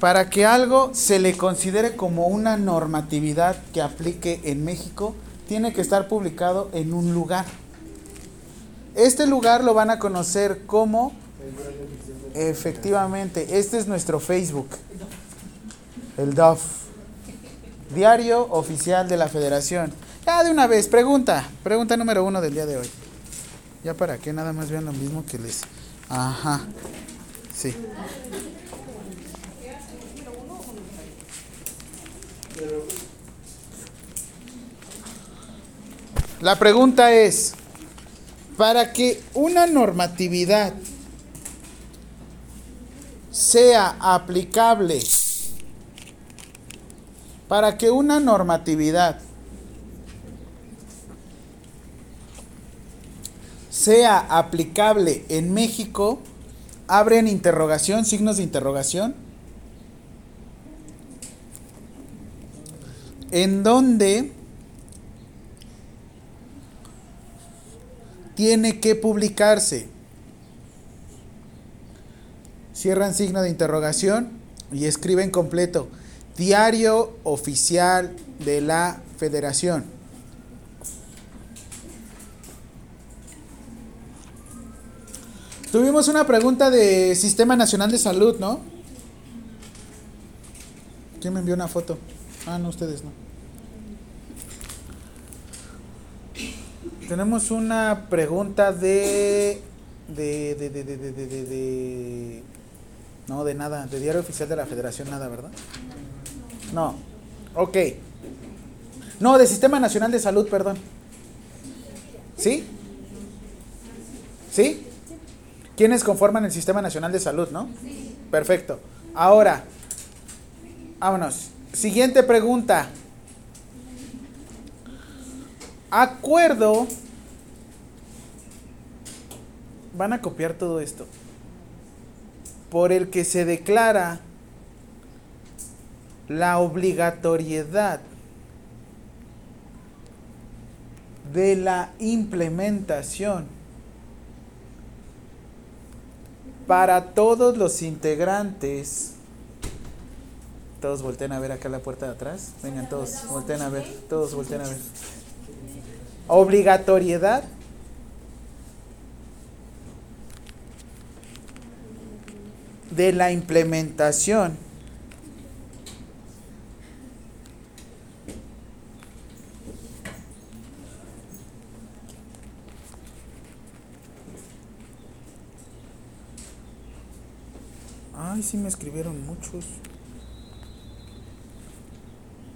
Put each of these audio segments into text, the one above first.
Para que algo se le considere como una normatividad que aplique en México, tiene que estar publicado en un lugar. Este lugar lo van a conocer como efectivamente, este es nuestro Facebook. El DOF. Diario Oficial de la Federación. Ya de una vez, pregunta, pregunta número uno del día de hoy. Ya para que nada más vean lo mismo que les. Ajá. Sí. La pregunta es, para que una normatividad sea aplicable, para que una normatividad sea aplicable en México, abren interrogación, signos de interrogación, en donde tiene que publicarse. Cierran signo de interrogación y escriben completo. Diario oficial de la federación. Tuvimos una pregunta de Sistema Nacional de Salud, ¿no? ¿Quién me envió una foto? Ah, no, ustedes no. Tenemos una pregunta de de, de, de, de, de, de, de, No, de nada. De Diario Oficial de la Federación, nada, ¿verdad? No. Ok. No, de Sistema Nacional de Salud, perdón. ¿Sí? ¿Sí? ¿Quiénes conforman el Sistema Nacional de Salud, no? Perfecto. Ahora, vámonos. Siguiente pregunta. Acuerdo. Van a copiar todo esto. Por el que se declara la obligatoriedad de la implementación para todos los integrantes. Todos volteen a ver acá la puerta de atrás. Vengan todos, volteen a ver, todos volteen a ver obligatoriedad de la implementación Ay, sí me escribieron muchos.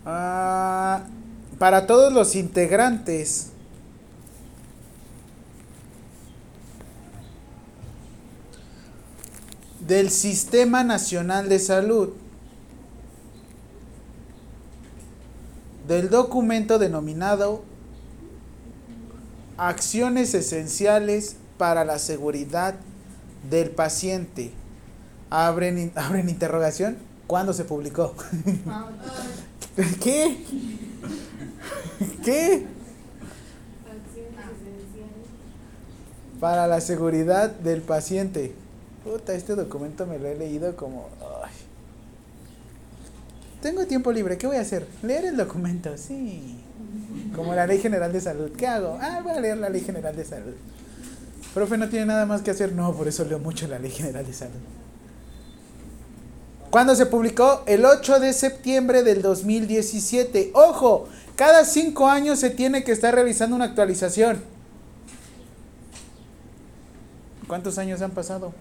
Ah, para todos los integrantes del Sistema Nacional de Salud, del documento denominado Acciones Esenciales para la Seguridad del Paciente. Abren, abren interrogación. ¿Cuándo se publicó? ¿Qué? ¿Qué? Para la seguridad del paciente. Puta, este documento me lo he leído como... Tengo tiempo libre, ¿qué voy a hacer? Leer el documento, sí. Como la Ley General de Salud. ¿Qué hago? Ah, voy a leer la Ley General de Salud. Profe, no tiene nada más que hacer. No, por eso leo mucho la Ley General de Salud. ¿Cuándo se publicó? El 8 de septiembre del 2017. Ojo, cada cinco años se tiene que estar realizando una actualización. ¿Cuántos años han pasado?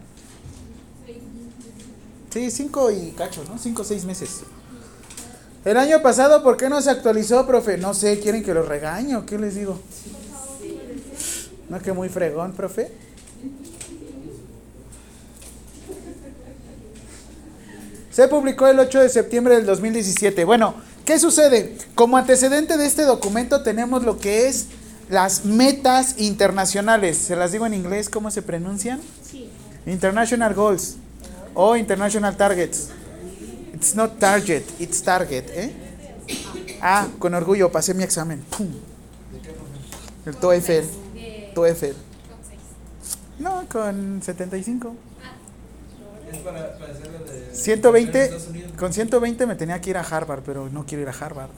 Sí, cinco y cacho, ¿no? Cinco o seis meses. El año pasado, ¿por qué no se actualizó, profe? No sé, ¿quieren que lo regañe o qué les digo? ¿No que muy fregón, profe? Se publicó el 8 de septiembre del 2017. Bueno, ¿qué sucede? Como antecedente de este documento tenemos lo que es las metas internacionales. ¿Se las digo en inglés cómo se pronuncian? Sí. International Goals o International Targets. It's not target, it's target, ¿eh? Ah, con orgullo pasé mi examen. ¡Pum! El TOEFL. TOEFL. No, con 75. Es para, para hacerlo de. 120. Estados Unidos. con 120 me tenía que ir a Harvard, pero no quiero ir a Harvard.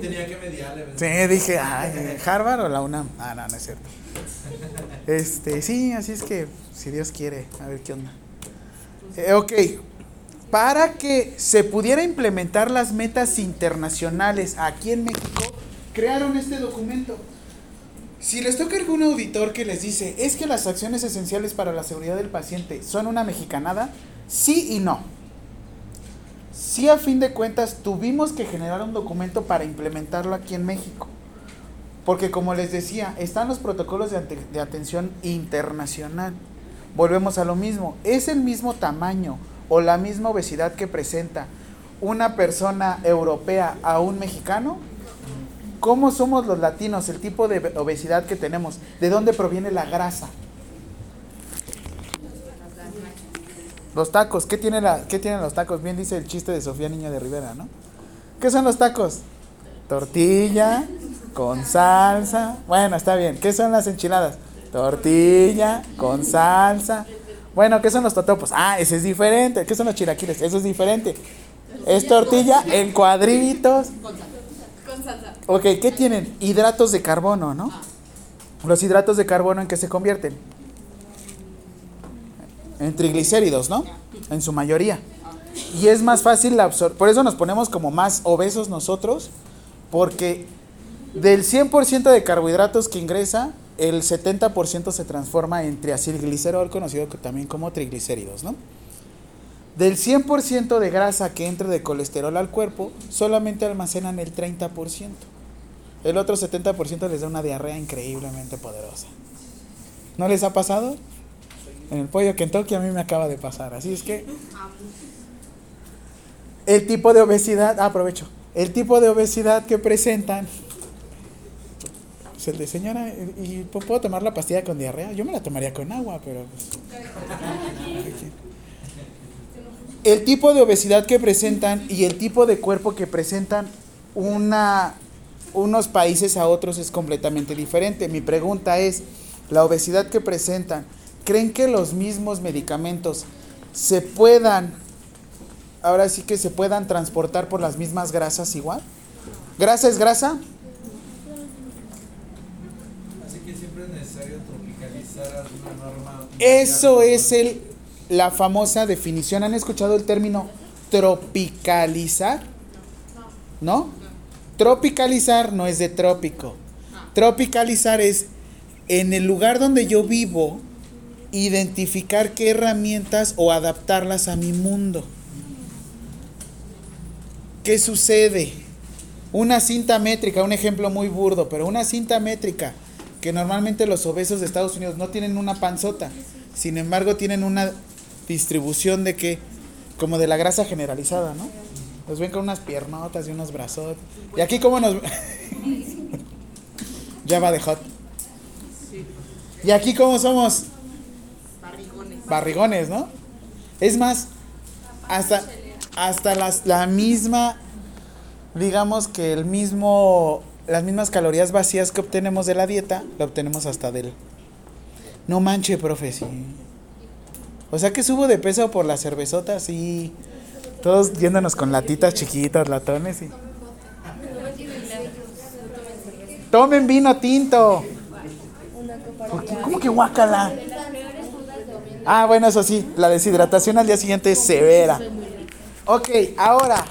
Tenía que mediarle. Sí, dije, ay, ¿Harvard o la UNAM? Ah, no, no es cierto. Este, sí, así es que, si Dios quiere, a ver qué onda. Eh, ok, para que se pudiera implementar las metas internacionales aquí en México, crearon este documento. Si les toca algún auditor que les dice, es que las acciones esenciales para la seguridad del paciente son una mexicanada, sí y no. Sí, a fin de cuentas, tuvimos que generar un documento para implementarlo aquí en México. Porque como les decía, están los protocolos de, de atención internacional. Volvemos a lo mismo, es el mismo tamaño o la misma obesidad que presenta una persona europea a un mexicano, ¿cómo somos los latinos? El tipo de obesidad que tenemos, ¿de dónde proviene la grasa? Los tacos, ¿qué, tiene la, ¿qué tienen los tacos? Bien dice el chiste de Sofía Niña de Rivera, ¿no? ¿Qué son los tacos? Tortilla con salsa. Bueno, está bien. ¿Qué son las enchiladas? Tortilla con salsa. Bueno, ¿qué son los totopos? Ah, ese es diferente. ¿Qué son los chilaquiles? Eso es diferente. Es tortilla en cuadritos. Con salsa. Ok, ¿qué tienen? Hidratos de carbono, ¿no? Los hidratos de carbono en qué se convierten? En triglicéridos, ¿no? En su mayoría. Y es más fácil la absorción. Por eso nos ponemos como más obesos nosotros, porque del 100% de carbohidratos que ingresa, el 70% se transforma en triacilglicerol, conocido también como triglicéridos, ¿no? Del 100% de grasa que entra de colesterol al cuerpo, solamente almacenan el 30%. El otro 70% les da una diarrea increíblemente poderosa. ¿No les ha pasado? En el pollo Kentucky a mí me acaba de pasar. Así es que... El tipo de obesidad, ah, aprovecho, el tipo de obesidad que presentan el de señora, ¿y puedo tomar la pastilla con diarrea? Yo me la tomaría con agua, pero... Pues, el tipo de obesidad que presentan y el tipo de cuerpo que presentan una, unos países a otros es completamente diferente. Mi pregunta es, la obesidad que presentan, ¿creen que los mismos medicamentos se puedan, ahora sí que se puedan transportar por las mismas grasas igual? ¿Grasa es grasa? Eso es el, la famosa definición. ¿Han escuchado el término tropicalizar? ¿No? Tropicalizar no es de trópico. Tropicalizar es en el lugar donde yo vivo, identificar qué herramientas o adaptarlas a mi mundo. ¿Qué sucede? Una cinta métrica, un ejemplo muy burdo, pero una cinta métrica que normalmente los obesos de Estados Unidos no tienen una panzota, sin embargo tienen una distribución de que, como de la grasa generalizada, ¿no? Los ven con unas piernotas y unos brazos. Y aquí como nos... ya va de hot. Y aquí como somos... Barrigones. Barrigones, ¿no? Es más, hasta, hasta las, la misma, digamos que el mismo las mismas calorías vacías que obtenemos de la dieta, la obtenemos hasta del... No manche, profe, sí. O sea que subo de peso por las cervezotas y todos yéndonos con latitas chiquitas, latones y... Tomen vino tinto. ¿Cómo que guacala? Ah, bueno, eso sí, la deshidratación al día siguiente es severa. Ok, ahora,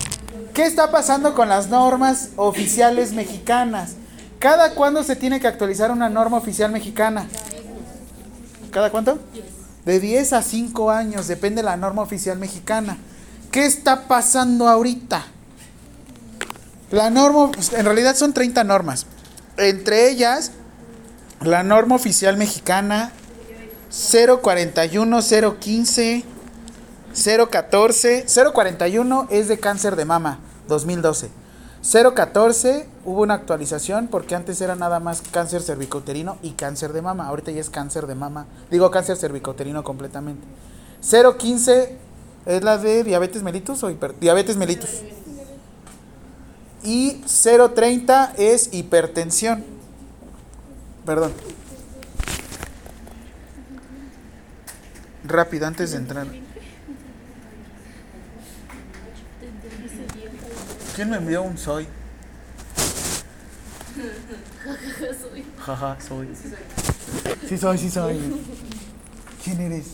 ¿Qué está pasando con las normas oficiales mexicanas? ¿Cada cuándo se tiene que actualizar una norma oficial mexicana? ¿Cada cuánto? De 10 a 5 años, depende de la norma oficial mexicana. ¿Qué está pasando ahorita? La norma, en realidad son 30 normas. Entre ellas, la norma oficial mexicana 041, 015, 014, 041 es de cáncer de mama, 2012. 014 hubo una actualización porque antes era nada más cáncer cervicouterino y cáncer de mama. Ahorita ya es cáncer de mama. Digo cáncer cervicouterino completamente. 015 es la de diabetes mellitus o hiper, diabetes mellitus. Y 030 es hipertensión. Perdón. Rápido antes de entrar. ¿Quién me envió un soy? Jaja, soy. Sí soy, sí soy. ¿Quién eres?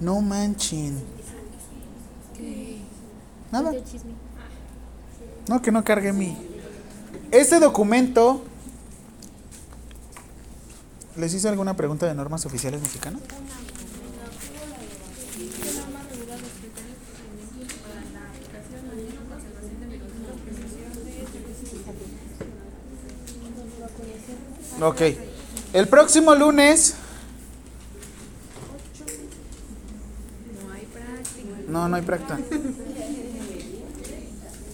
No manchen. Nada. No, que no cargue mi. Este documento. ¿Les hice alguna pregunta de normas oficiales mexicanas? Ok. El próximo lunes. No, no hay práctica.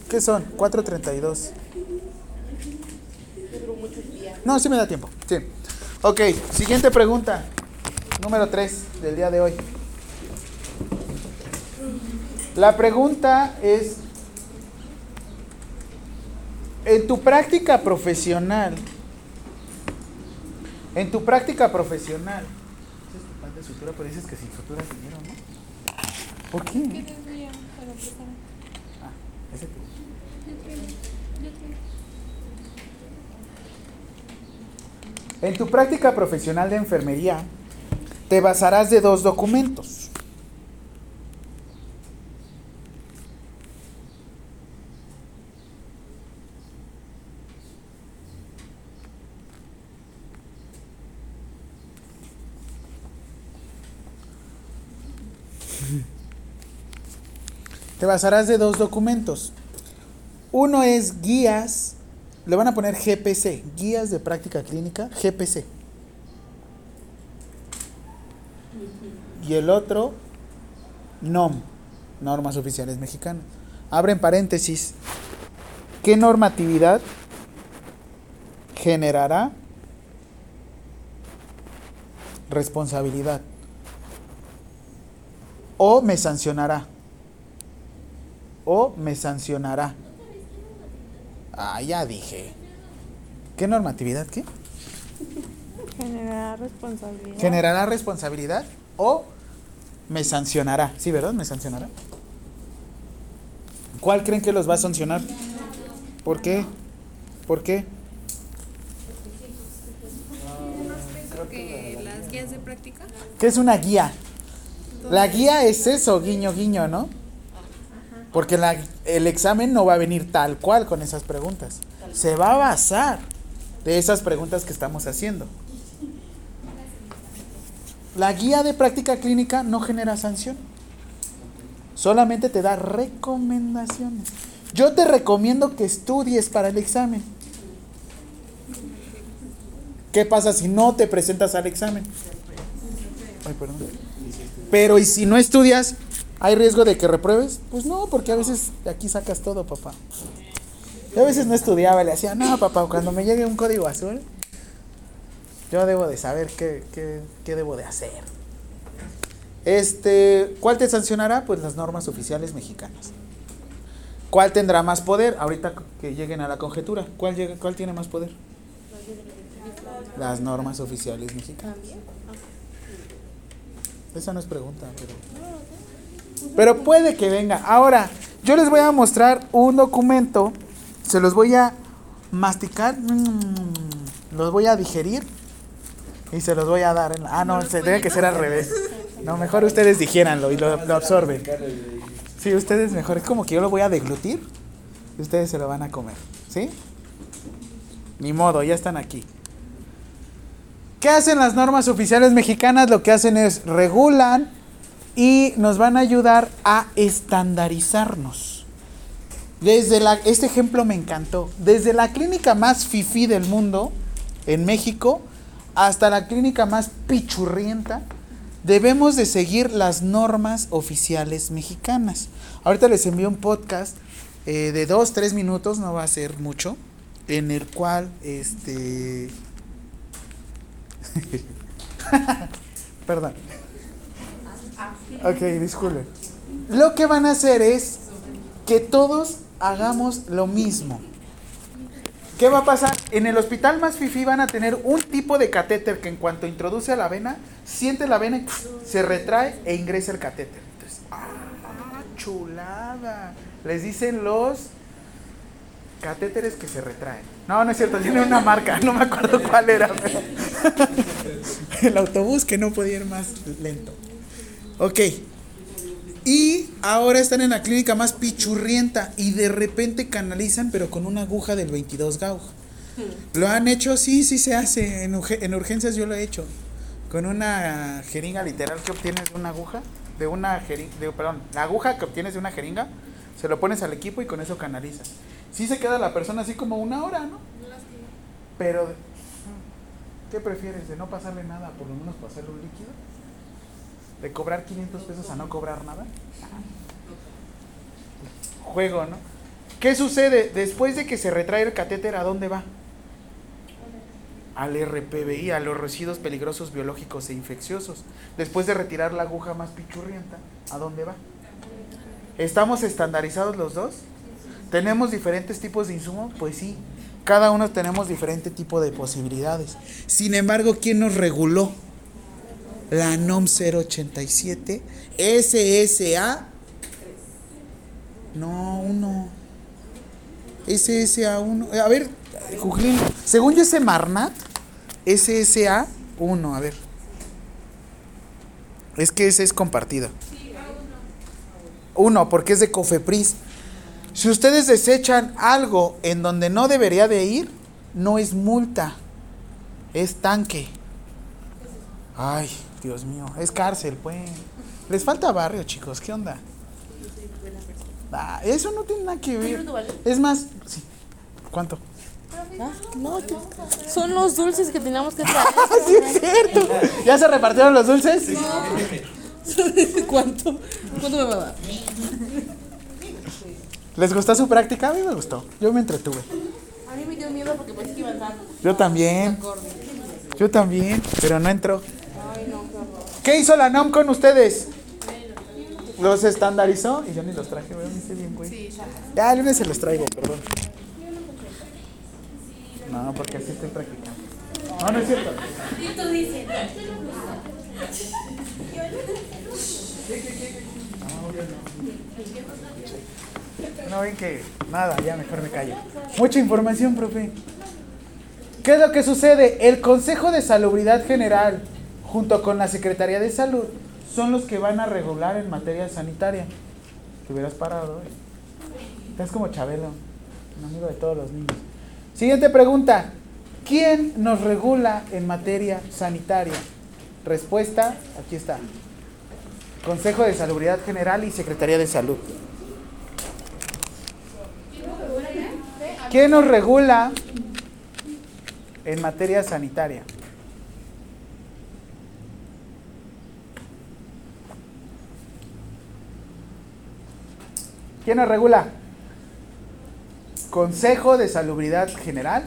¿Qué son? 4.32. No, sí me da tiempo. Sí. Ok, siguiente pregunta. Número 3 del día de hoy. La pregunta es, en tu práctica profesional, en tu práctica profesional, ¿ese es tu pan de sutura? Pero dices que sin sutura dinero, ¿no? ¿Por qué? Ah, ese tú. En tu práctica profesional de enfermería, te basarás de dos documentos. Te basarás de dos documentos. Uno es guías, le van a poner GPC, guías de práctica clínica, GPC. Y el otro, NOM, normas oficiales mexicanas. Abren paréntesis. ¿Qué normatividad generará responsabilidad? O me sancionará. O me sancionará. Ah, ya dije. ¿Qué normatividad qué? Generará responsabilidad. ¿Generará responsabilidad o me sancionará? Sí, ¿verdad? ¿Me sancionará? ¿Cuál creen que los va a sancionar? ¿Por qué? ¿Por qué? Creo que las guías de práctica. ¿Qué es una guía? La guía es eso, guiño, guiño, ¿no? Porque la- el examen no va a venir tal cual con esas preguntas. Se va a basar de esas preguntas que estamos haciendo. La guía de práctica clínica no genera sanción. Solamente te da recomendaciones. Yo te recomiendo que estudies para el examen. ¿Qué pasa si no te presentas al examen? Ay, perdón. Pero ¿y si no estudias? ¿Hay riesgo de que repruebes? Pues no, porque a veces de aquí sacas todo, papá. Yo a veces no estudiaba, le decía, no, papá, cuando me llegue un código azul, yo debo de saber qué, qué, qué debo de hacer. Este, ¿cuál te sancionará? Pues las normas oficiales mexicanas. ¿Cuál tendrá más poder? Ahorita que lleguen a la conjetura, ¿cuál, llega, cuál tiene más poder? Las normas oficiales mexicanas. Esa no es pregunta, pero... Pero puede que venga. Ahora, yo les voy a mostrar un documento. Se los voy a masticar. mm, los voy a digerir. Y se los voy a dar. en la- ah, no, se tiene que ser al revés. No, mejor ustedes digieranlo y lo, lo absorben. Sí, ustedes mejor. Es como que yo lo voy a deglutir. Y ustedes se lo van a comer. ¿Sí? Ni modo, ya están aquí. ¿Qué hacen las normas oficiales mexicanas? Lo que hacen es regulan y nos van a ayudar a estandarizarnos. Desde la, este ejemplo me encantó. Desde la clínica más fifí del mundo, en México, hasta la clínica más pichurrienta, debemos de seguir las normas oficiales mexicanas. Ahorita les envío un podcast eh, de dos, tres minutos, no va a ser mucho, en el cual, este... Perdón. Ok, disculpen. Lo que van a hacer es que todos hagamos lo mismo. ¿Qué va a pasar? En el hospital más fifi van a tener un tipo de catéter que en cuanto introduce a la vena, siente la vena, y se retrae e ingresa el catéter. Entonces, ¡ah, chulada! Les dicen los catéteres que se retraen. No, no es cierto, tiene una marca, no me acuerdo cuál era. el autobús que no podía ir más lento. Ok. Y ahora están en la clínica más pichurrienta y de repente canalizan, pero con una aguja del 22 gauge. ¿Lo han hecho? Sí, sí se hace. En, en urgencias yo lo he hecho. Con una jeringa literal que obtienes de una aguja, de una jeringa, perdón, la aguja que obtienes de una jeringa, se lo pones al equipo y con eso canalizas. Sí se queda la persona así como una hora, ¿no? Pero, ¿qué prefieres? ¿De no pasarle nada, por lo menos pasarle un líquido? ¿De cobrar 500 pesos a no cobrar nada? Juego, ¿no? ¿Qué sucede? Después de que se retrae el catéter, ¿a dónde va? Al RPBI, a los residuos peligrosos biológicos e infecciosos. Después de retirar la aguja más pichurrienta, ¿a dónde va? ¿Estamos estandarizados los dos? ¿Tenemos diferentes tipos de insumos? Pues sí, cada uno tenemos diferente tipo de posibilidades. Sin embargo, ¿quién nos reguló? La NOM 087 SSA. No, uno. SSA 1. A ver, según yo ese Marnat, SSA 1, a ver. Es que ese es compartido. Uno, porque es de Cofepris. Si ustedes desechan algo en donde no debería de ir, no es multa, es tanque. Ay, Dios mío, es cárcel, pues. Les falta barrio, chicos, ¿qué onda? Ah, eso no tiene nada que ver. Es más, sí. ¿Cuánto? Ah, no, son los dulces que teníamos que traer. Sí es cierto. ¿Ya se repartieron los dulces? ¿Cuánto? ¿Cuánto me va a dar? ¿Les gustó su práctica? A mí me gustó. Yo me entretuve. A mí me dio miedo porque pensé que iba a entrar. Yo también. Yo también, pero no entró. Qué horror. ¿Qué hizo la NOM con ustedes? ¿Los estandarizó? Y yo ni los traje, ¿verdad? Me bien, güey. Ya, el lunes se los traigo, perdón. No, porque así estoy practicando. No, no es cierto. No ven que nada, ya mejor me callo. Mucha información, profe. ¿Qué es lo que sucede? El Consejo de Salubridad General, junto con la Secretaría de Salud, son los que van a regular en materia sanitaria. Te hubieras parado hoy. Estás como Chabelo, un amigo de todos los niños. Siguiente pregunta. ¿Quién nos regula en materia sanitaria? Respuesta, aquí está. Consejo de Salubridad General y Secretaría de Salud. ¿Quién nos regula en materia sanitaria? ¿Quién nos regula? Consejo de Salubridad General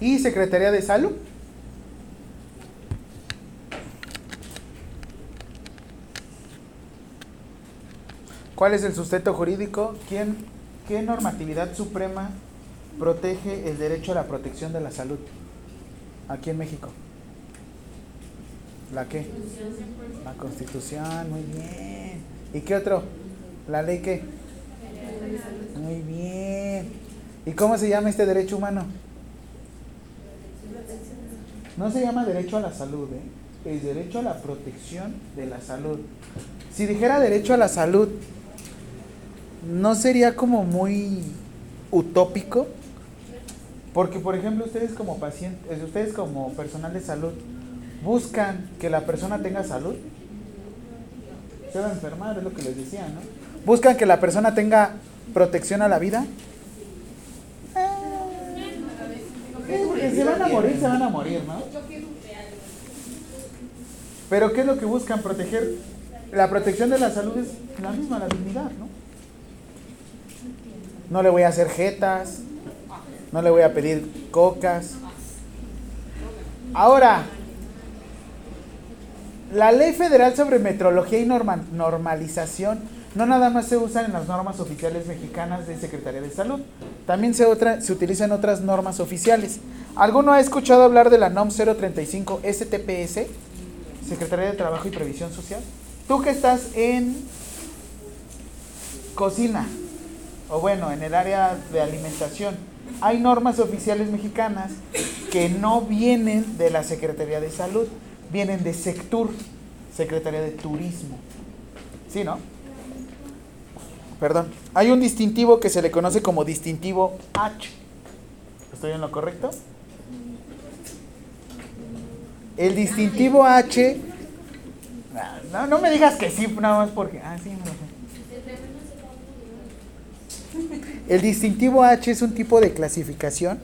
y Secretaría de Salud. ¿Cuál es el sustento jurídico? ¿Quién, ¿Qué normatividad suprema protege el derecho a la protección de la salud aquí en México? ¿La qué? La Constitución, muy bien. ¿Y qué otro? ¿La ley qué? Muy bien. ¿Y cómo se llama este derecho humano? No se llama derecho a la salud, ¿eh? es derecho a la protección de la salud. Si dijera derecho a la salud, ¿no sería como muy utópico? Porque, por ejemplo, ustedes como pacientes, ustedes como personal de salud, buscan que la persona tenga salud. Se va a enfermar, es lo que les decía, ¿no? Buscan que la persona tenga protección a la vida. Eh, porque se van a morir, se van a morir, ¿no? Pero ¿qué es lo que buscan? Proteger. La protección de la salud es la misma, la dignidad, ¿no? No le voy a hacer jetas, no le voy a pedir cocas. Ahora, la ley federal sobre metrología y norma- normalización no nada más se usan en las normas oficiales mexicanas de Secretaría de Salud, también se, otra, se utilizan otras normas oficiales. ¿Alguno ha escuchado hablar de la NOM 035 STPS, Secretaría de Trabajo y Previsión Social? Tú que estás en cocina, o bueno, en el área de alimentación, hay normas oficiales mexicanas que no vienen de la Secretaría de Salud, vienen de Sectur, Secretaría de Turismo. ¿Sí, no? Perdón. Hay un distintivo que se le conoce como distintivo H. ¿Estoy en lo correcto? El distintivo H. No, no me digas que sí, nada más porque. Ah, sí, El distintivo H es un tipo de clasificación.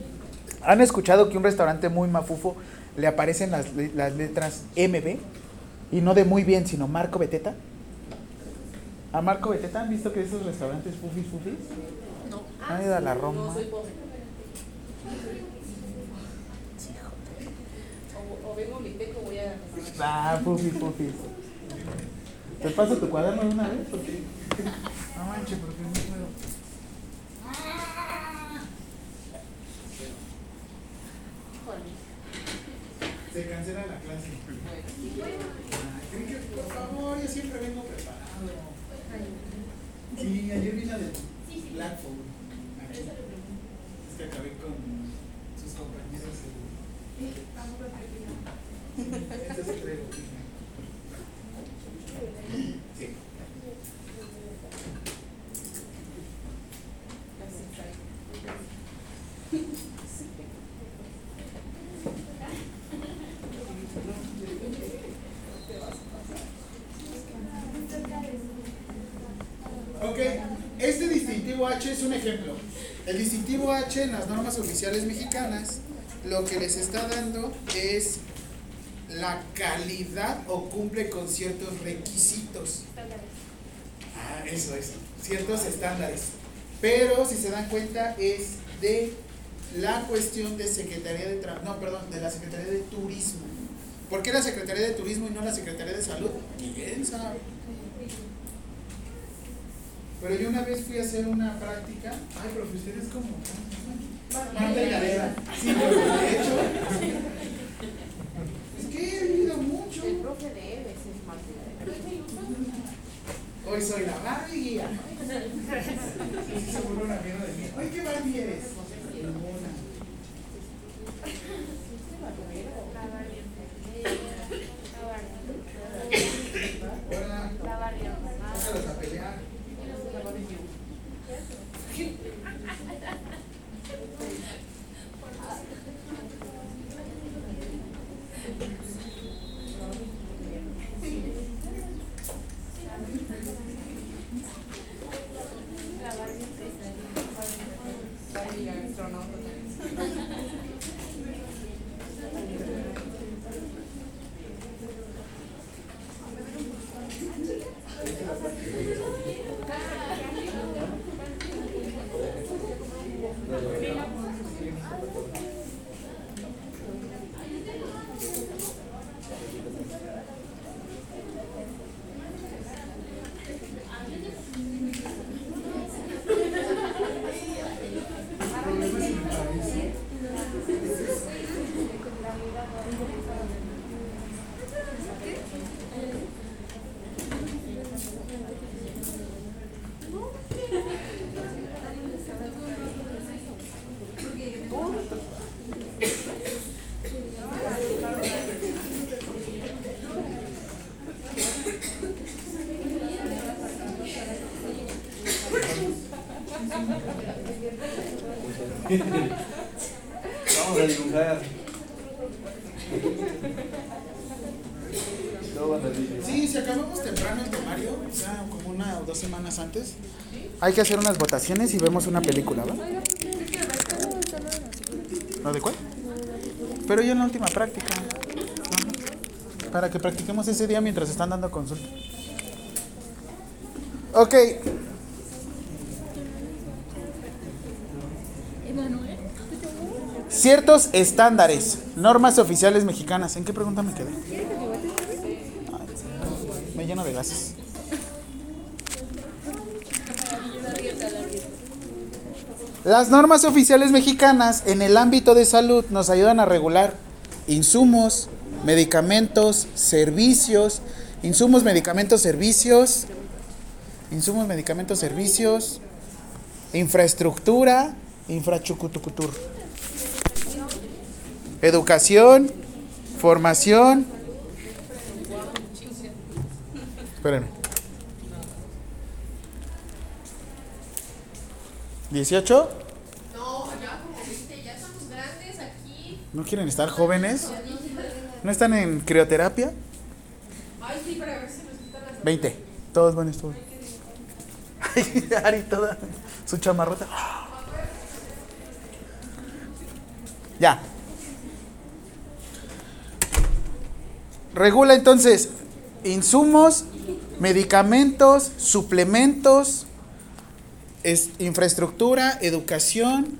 ¿Han escuchado que un restaurante muy mafufo le aparecen las, las letras MB? Y no de muy bien, sino Marco Beteta. ¿A Marco Beteta han visto que esos restaurantes fufis fufis? No. Han ido a la Roma. No soy pobre. Sí, joder. O, o vengo a mi teco, voy a. Ah, fufis fufis. ¿Te paso tu cuaderno de una vez? No manches, porque Se cancela la clase. Ah, ¿creen que, por favor, yo siempre vengo preparado. Sí, ayer vine del Blackfoot. Aquí. Es que acabé con sus compañeros. el- Este es creo. Sí. Ok, este distintivo H es un ejemplo. El distintivo H en las normas oficiales mexicanas lo que les está dando es la calidad o cumple con ciertos requisitos. Ah, eso es, ciertos estándares. Pero si se dan cuenta es de la cuestión de Secretaría de Tra no, perdón, de la Secretaría de Turismo. ¿Por qué la Secretaría de Turismo y no la Secretaría de Salud? ¿Quién sabe? Pero yo una vez fui a hacer una práctica. Ay, profe, usted es como. Marta Gareda. Sí, pero de hecho. Es que he vivido mucho. El profe de Eves es Martín. Hoy soy la Barbie guía. Sí, se burló una mierda de mí. Hoy, ¿qué Barbie eres? Ninguna. Hola. Sácalos a pelear. Vamos a dibujar. Todo va a salir. Sí, si acabamos temprano el temario, o sea, como una o dos semanas hay que hacer unas votaciones y vemos una película, ¿va? ¿Lo de cuál? Pero yo en la última práctica. Para que practiquemos ese día mientras están dando consulta. Ok. Ciertos estándares, normas oficiales mexicanas. ¿En qué pregunta me quedé? Me lleno de gases. Las normas oficiales mexicanas en el ámbito de salud nos ayudan a regular insumos, medicamentos, servicios, insumos, medicamentos, servicios, insumos, medicamentos, servicios, infraestructura, infrachucutucutur, educación, formación. Espérenme. 18. ¿No quieren estar jóvenes? ¿No están en crioterapia? 20. Todos buenos, todos. Ay, Ari, toda su chamarrota. Ya. Regula entonces insumos, medicamentos, suplementos, es infraestructura, educación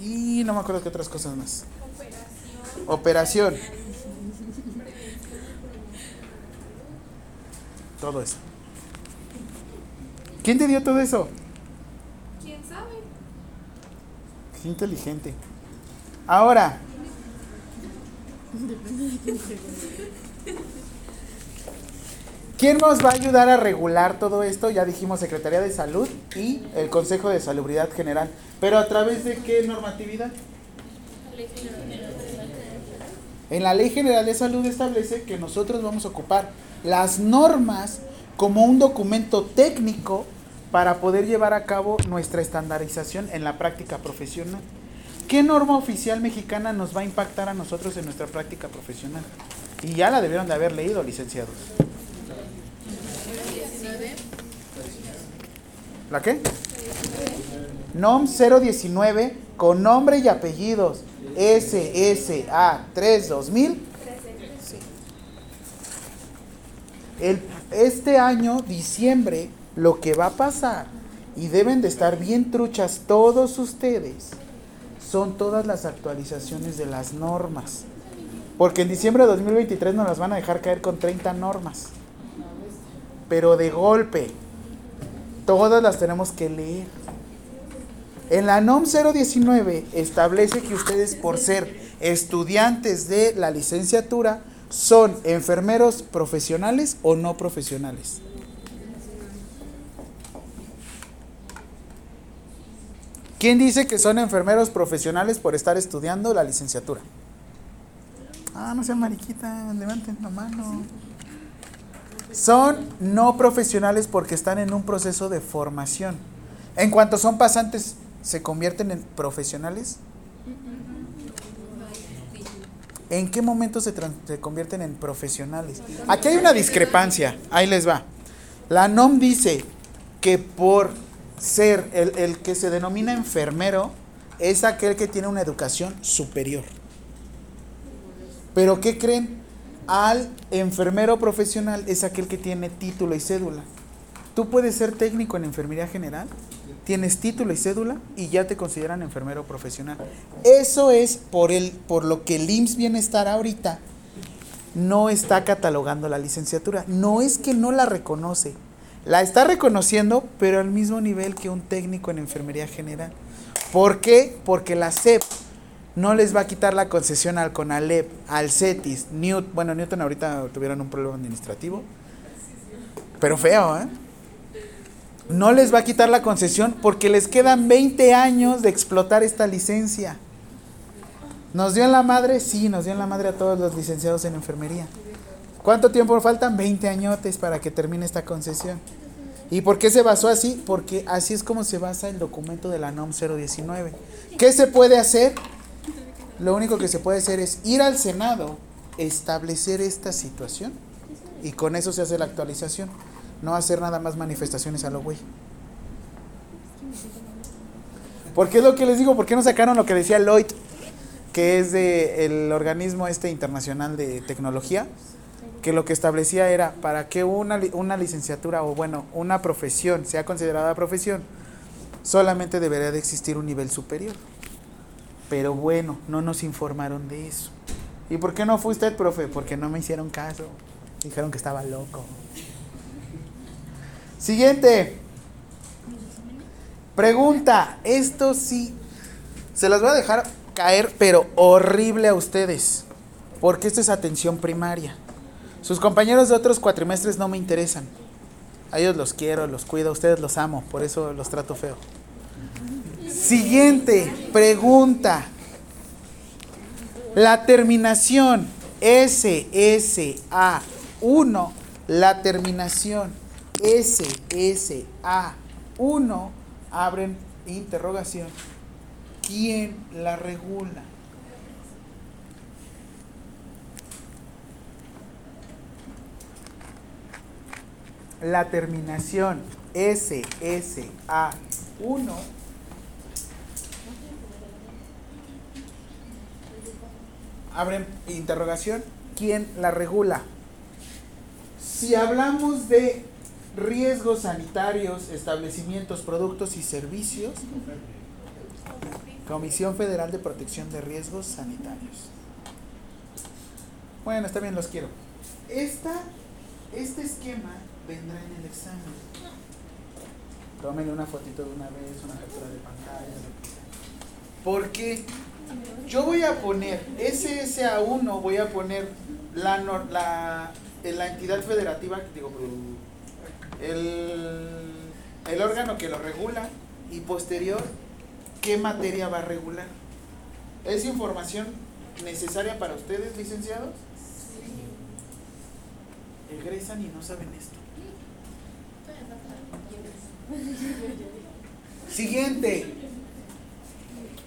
y no me acuerdo qué otras cosas más. Operación. Todo eso. ¿Quién te dio todo eso? ¿Quién sabe? Qué inteligente. Ahora. ¿Quién nos va a ayudar a regular todo esto? Ya dijimos Secretaría de Salud y el Consejo de Salubridad General. ¿Pero a través de qué normatividad? En la Ley General de Salud establece que nosotros vamos a ocupar las normas como un documento técnico para poder llevar a cabo nuestra estandarización en la práctica profesional. ¿Qué norma oficial mexicana nos va a impactar a nosotros en nuestra práctica profesional? Y ya la debieron de haber leído, licenciados. ¿La qué? NOM 019 con nombre y apellidos SSA 3 2000. Sí. El, este año, diciembre, lo que va a pasar, y deben de estar bien truchas todos ustedes, son todas las actualizaciones de las normas. Porque en diciembre de 2023 nos las van a dejar caer con 30 normas. Pero de golpe, todas las tenemos que leer. En la NOM 019 establece que ustedes por ser estudiantes de la licenciatura son enfermeros profesionales o no profesionales. ¿Quién dice que son enfermeros profesionales por estar estudiando la licenciatura? Ah, no sean mariquita, levanten la mano. Son no profesionales porque están en un proceso de formación. En cuanto son pasantes, ¿se convierten en profesionales? ¿En qué momento se, se, convierten en profesionales? Aquí hay una discrepancia, ahí les va. La NOM dice que por ser el, el que se denomina enfermero es aquel que tiene una educación superior. Pero ¿qué creen? Al enfermero profesional es aquel que tiene título y cédula. Tú puedes ser técnico en enfermería general, tienes título y cédula y ya te consideran enfermero profesional. Eso es por, el, por lo que el IMSS Bienestar ahorita no está catalogando la licenciatura. No es que no la reconoce, la está reconociendo, pero al mismo nivel que un técnico en enfermería general. ¿Por qué? Porque la CEP no les va a quitar la concesión al CONALEP, al CETIS, Newt, bueno, Newton ahorita tuvieron un problema administrativo, pero feo, ¿eh? No les va a quitar la concesión porque les quedan 20 años de explotar esta licencia. ¿Nos dio en la madre? Sí, nos dio en la madre a todos los licenciados en enfermería. ¿Cuánto tiempo faltan? 20 añotes para que termine esta concesión. ¿Y por qué se basó así? Porque así es como se basa el documento de la NOM 019. ¿Qué se puede hacer? Lo único que se puede hacer es ir al Senado, establecer esta situación y con eso se hace la actualización. No hacer nada más manifestaciones a lo güey. ¿Por qué es lo que les digo? ¿Por qué no sacaron lo que decía Lloyd, que es de el organismo este internacional de tecnología? que lo que establecía era para que una, una licenciatura o bueno, una profesión sea considerada profesión, solamente debería de existir un nivel superior. Pero bueno, no nos informaron de eso. ¿Y por qué no fue usted, profe? Porque no me hicieron caso. Dijeron que estaba loco. Siguiente. Pregunta, esto sí Se las voy a dejar caer, pero horrible a ustedes. Porque esto es atención primaria. Sus compañeros de otros cuatrimestres no me interesan. A ellos los quiero, los cuido, a ustedes los amo, por eso los trato feo. Siguiente pregunta. La terminación SSA1, la terminación SSA1, abren interrogación. ¿Quién la regula? La terminación SSA1 abren interrogación, ¿quién la regula? Si hablamos de riesgos sanitarios, establecimientos, productos y servicios, Comisión Federal de Protección de Riesgos Sanitarios. Bueno, está bien, los quiero. Esta, este esquema vendrá en el examen. Tómenle una fotito de una vez, una captura de pantalla, lo que sea. Porque yo voy a poner SSA1, voy a poner la, nor- la, la entidad federativa, digo, el, el órgano que lo regula y posterior, ¿qué materia va a regular? ¿Es información necesaria para ustedes, licenciados? Egresan y no saben esto. Siguiente.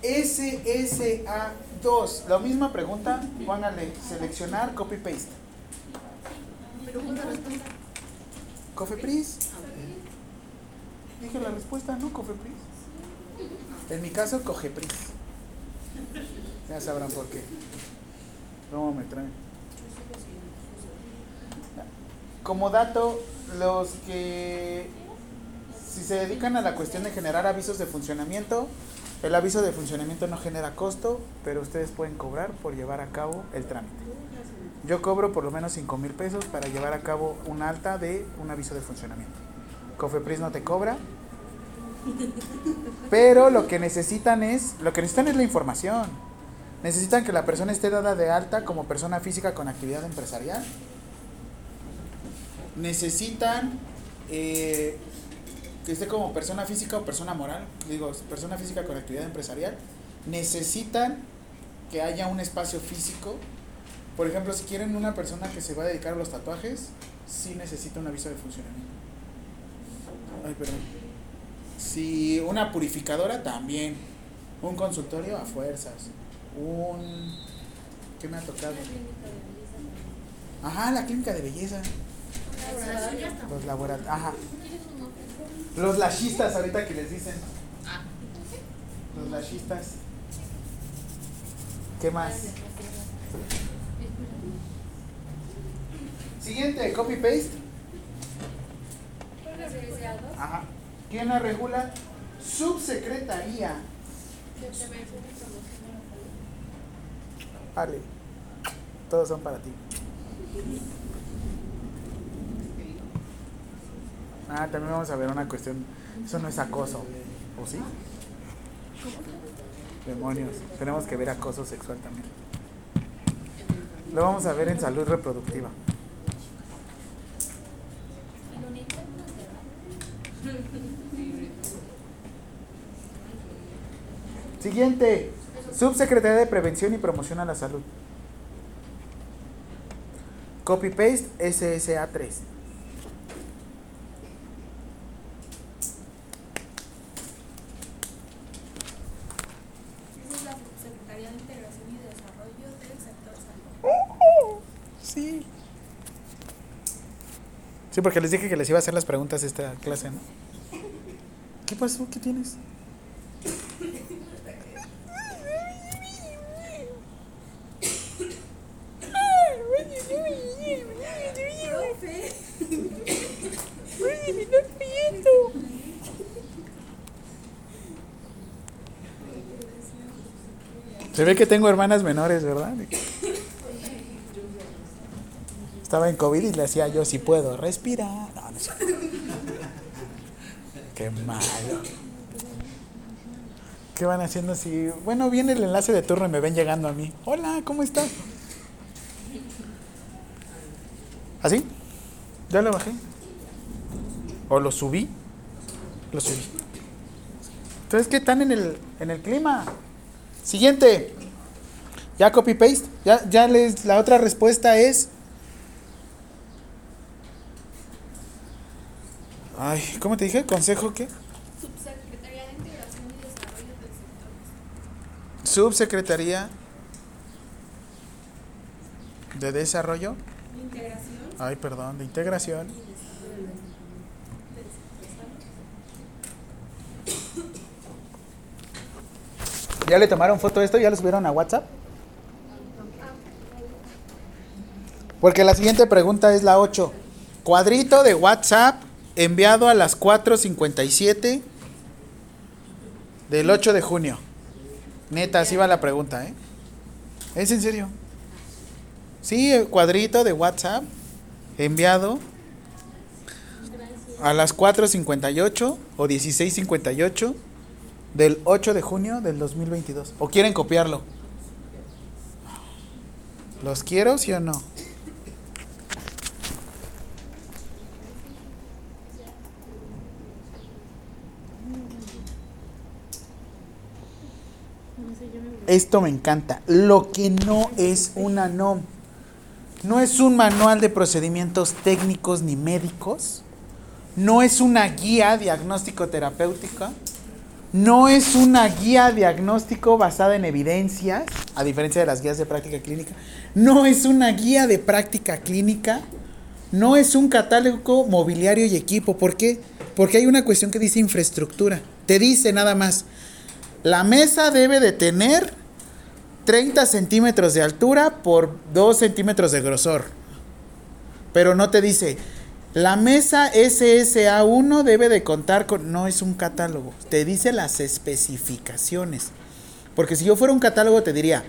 SSA2. La misma pregunta. Póngale seleccionar, copy paste. Cofepris. Dije la respuesta, ¿no? Cofepris. En mi caso, Cogepris. Ya sabrán por qué. ¿Cómo me traen? Como dato, los que si se dedican a la cuestión de generar avisos de funcionamiento, el aviso de funcionamiento no genera costo, pero ustedes pueden cobrar por llevar a cabo el trámite. Yo cobro por lo menos 5 mil pesos para llevar a cabo un alta de un aviso de funcionamiento. Cofepris no te cobra, pero lo que necesitan es, lo que necesitan es la información. Necesitan que la persona esté dada de alta como persona física con actividad empresarial. Necesitan eh, que esté como persona física o persona moral, digo, persona física con actividad empresarial. Necesitan que haya un espacio físico. Por ejemplo, si quieren una persona que se va a dedicar a los tatuajes, sí necesita un aviso de funcionamiento. Ay, perdón. Si una purificadora también. Un consultorio a fuerzas. Un. ¿Qué me ha tocado? Ajá, la clínica de belleza. Los laboratorios. Ajá. Los lashistas, ahorita que les dicen. Los lashistas. ¿Qué más? Siguiente, copy paste. Ajá. ¿Quién la regula? Subsecretaría. Vale. Todos son para ti. Ah, también vamos a ver una cuestión. Eso no es acoso, ¿o sí? Demonios, tenemos que ver acoso sexual también. Lo vamos a ver en salud reproductiva. Siguiente, Subsecretaría de Prevención y Promoción a la Salud. Copy paste SSA 3. Sí, porque les dije que les iba a hacer las preguntas esta clase, ¿no? ¿Qué pasó? ¿Qué tienes? Se ve que tengo hermanas menores, ¿verdad? Estaba en COVID y le hacía yo si puedo respirar. Qué malo. ¿Qué van haciendo si... Bueno, viene el enlace de turno y me ven llegando a mí. Hola, ¿cómo estás? ¿Así? ¿Ya lo bajé? ¿O lo subí? Lo subí. Entonces, ¿qué están en el, en el clima? Siguiente. Ya copy paste. Ya, ya les, la otra respuesta es. Ay, ¿cómo te dije? ¿Consejo qué? Subsecretaría de Integración y Desarrollo del Sector. Subsecretaría de Desarrollo. Integración. Ay, perdón, de integración. ¿Ya le tomaron foto de esto? ¿Ya lo subieron a WhatsApp? Porque la siguiente pregunta es la 8. Cuadrito de WhatsApp enviado a las 4.57 del 8 de junio. Neta, así va la pregunta, ¿eh? ¿Es en serio? Sí, el cuadrito de WhatsApp enviado a las 4.58 o 16.58 del 8 de junio del 2022. ¿O quieren copiarlo? ¿Los quiero, sí o no? Esto me encanta. Lo que no es una NOM. No es un manual de procedimientos técnicos ni médicos. No es una guía diagnóstico terapéutica. No es una guía diagnóstico basada en evidencias, a diferencia de las guías de práctica clínica. No es una guía de práctica clínica. No es un catálogo mobiliario y equipo. ¿Por qué? Porque hay una cuestión que dice infraestructura. Te dice nada más, la mesa debe de tener 30 centímetros de altura por 2 centímetros de grosor. Pero no te dice, la mesa SSA1 debe de contar con... No es un catálogo, te dice las especificaciones. Porque si yo fuera un catálogo te diría,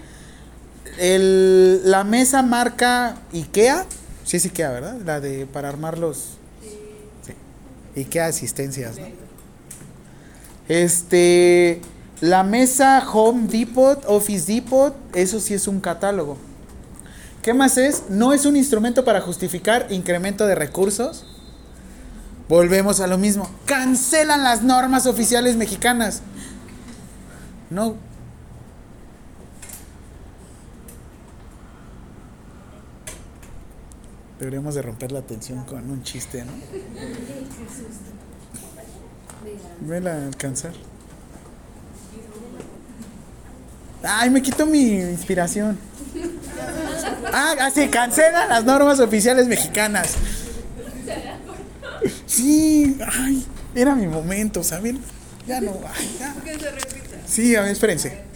el- la mesa marca IKEA, sí es IKEA, ¿verdad? La de para armar los... Sí. IKEA asistencias, ¿no? Este, la mesa Home Depot, Office Depot, eso sí es un catálogo. ¿Qué más es? No es un instrumento para justificar incremento de recursos. Volvemos a lo mismo. Cancelan las normas oficiales mexicanas. No. Deberíamos de romper la tensión con un chiste, ¿no? Vela a alcanzar. Ay, me quito mi inspiración. Ah, así, cancelan las normas oficiales mexicanas. Sí, ay, era mi momento, ¿saben? Ya no, ay, ya. Sí, a ver, espérense.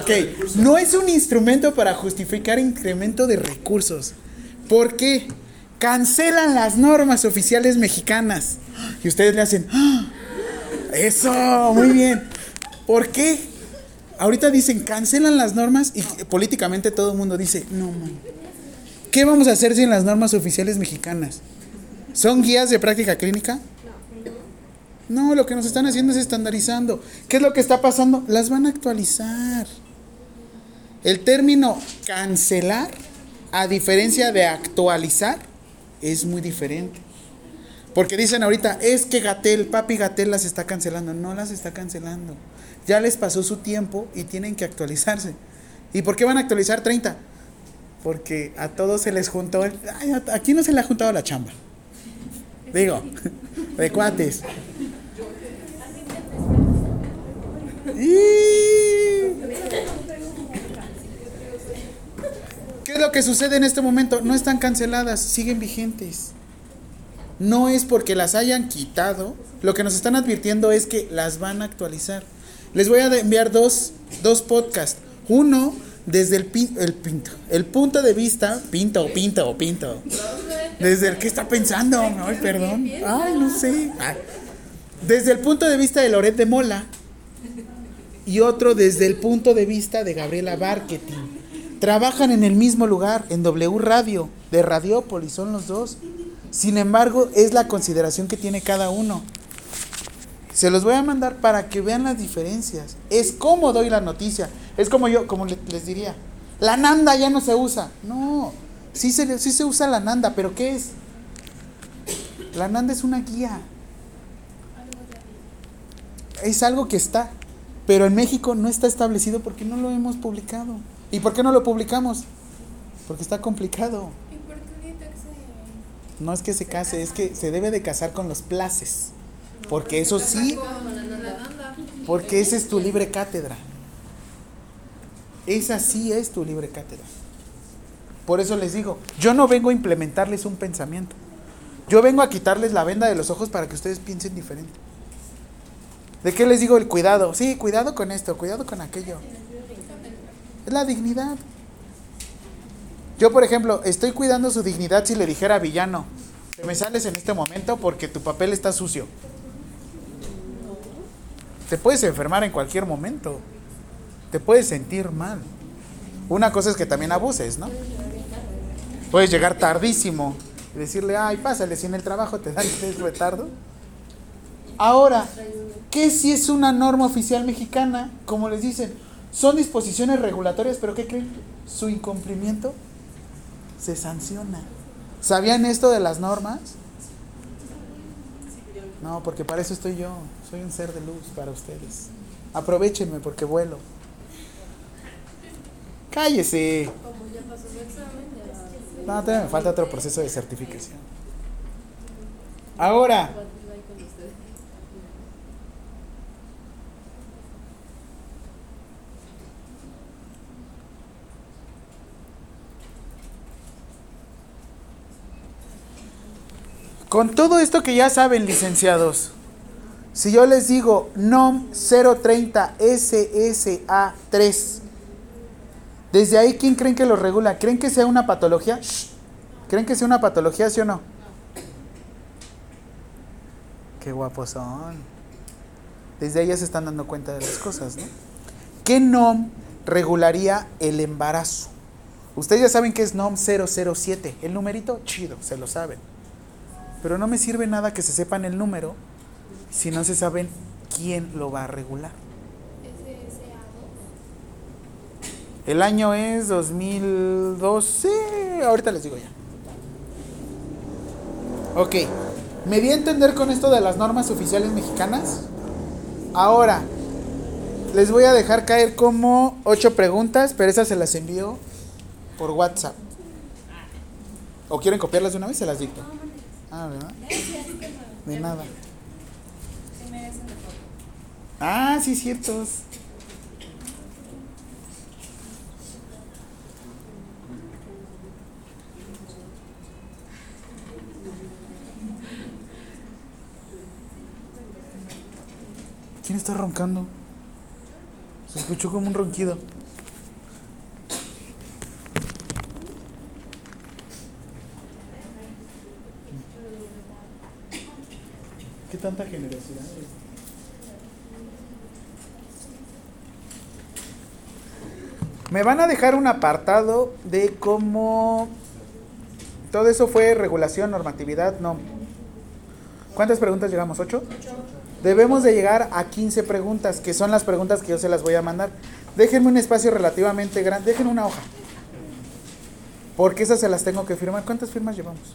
Ok, no es un instrumento para justificar incremento de recursos. ¿Por qué? Cancelan las normas oficiales mexicanas. Y ustedes le hacen, "Ah, eso, muy bien. ¿Por qué? Ahorita dicen, cancelan las normas y políticamente todo el mundo dice, no, man. ¿Qué vamos a hacer sin las normas oficiales mexicanas? ¿Son guías de práctica clínica? No, lo que nos están haciendo es estandarizando. ¿Qué es lo que está pasando? Las van a actualizar. El término cancelar, a diferencia de actualizar, es muy diferente. Porque dicen ahorita, es que Gatel, papi Gatel las está cancelando. No las está cancelando. Ya les pasó su tiempo y tienen que actualizarse. ¿Y por qué van a actualizar 30? Porque a todos se les juntó. el- ay, aquí no se le ha juntado la chamba. Digo, de cuates. ¿Qué es lo que sucede en este momento? No están canceladas, siguen vigentes. No es porque las hayan quitado, lo que nos están advirtiendo es que las van a actualizar. Les voy a enviar dos, dos podcasts. Uno desde el, pin- el pinto, el punto de vista, pinto, pinto, pinto. Desde el que está pensando, ay, perdón. Ay, no sé. Ay. Desde el punto de vista de Loret de Mola y otro desde el punto de vista de Gabriela Barketing. Trabajan en el mismo lugar, en W Radio, de Radiópolis, son los dos. Sin embargo, es la consideración que tiene cada uno. ¿Se los voy a mandar para que vean las diferencias. Es como doy la noticia. Es como yo, como le- les diría. La nanda ya no se usa. No, sí se, sí se usa la nanda, pero ¿qué es? La nanda es una guía. Es algo que está. Pero en México no está establecido porque no lo hemos publicado. ¿Y por qué no lo publicamos? Porque está complicado. ¿Y por qué ahorita que se.? No es que se case, es que se debe de casar con los places. Porque eso sí, porque esa es tu libre cátedra. Esa sí es tu libre cátedra. Por eso les digo, yo no vengo a implementarles un pensamiento. Yo vengo a quitarles la venda de los ojos para que ustedes piensen diferente. ¿De qué les digo el cuidado? Sí, cuidado con esto, cuidado con aquello. Es la dignidad. Yo, por ejemplo, estoy cuidando su dignidad si le dijera a villano, te me sales en este momento porque tu papel está sucio. Te puedes enfermar en cualquier momento. Te puedes sentir mal. Una cosa es que también abuses, ¿no? Puedes llegar tardísimo y decirle, ay, pásale, si en el trabajo te dan tres retardo. Ahora, ¿qué si es una norma oficial mexicana? Como les dicen, son disposiciones regulatorias, pero ¿qué creen? Su incumplimiento se sanciona. ¿Sabían esto de las normas? No, porque para eso estoy yo. Soy un ser de luz para ustedes. Aprovechenme porque vuelo. Cállese. No, todavía me falta otro proceso de certificación. Ahora, con todo esto que ya saben, licenciados, si yo les digo NOM 030 SSA3, desde ahí, ¿quién creen que lo regula? ¿Creen que sea una patología? ¿Creen que sea una patología, sí o no? Qué guapos son. Desde ahí ya se están dando cuenta de las cosas, ¿no? ¿Qué NOM regularía el embarazo? Ustedes ya saben que es NOM 007. El numerito, chido, se lo saben. Pero no me sirve nada que se sepan el número si no se saben quién lo va a regular. El año es 2012. Ahorita les digo ya. Ok. ¿Me di a entender con esto de las normas oficiales mexicanas? Ahora, les voy a dejar caer como ocho preguntas, pero esas se las envío por WhatsApp. ¿O quieren copiarlas de una vez? Se las dicto. Ah, ¿verdad? De nada. Ah, sí, ciertos. ¿Quién está roncando? Se escuchó como un ronquido. ¿Qué tanta generosidad? Me van a dejar un apartado de cómo todo eso fue regulación, normatividad, no. ¿Cuántas preguntas llegamos? ¿Ocho? Debemos de llegar a 15 preguntas, que son las preguntas que yo se las voy a mandar. Déjenme un espacio relativamente grande, déjenme una hoja. Porque esas se las tengo que firmar. ¿Cuántas firmas llevamos?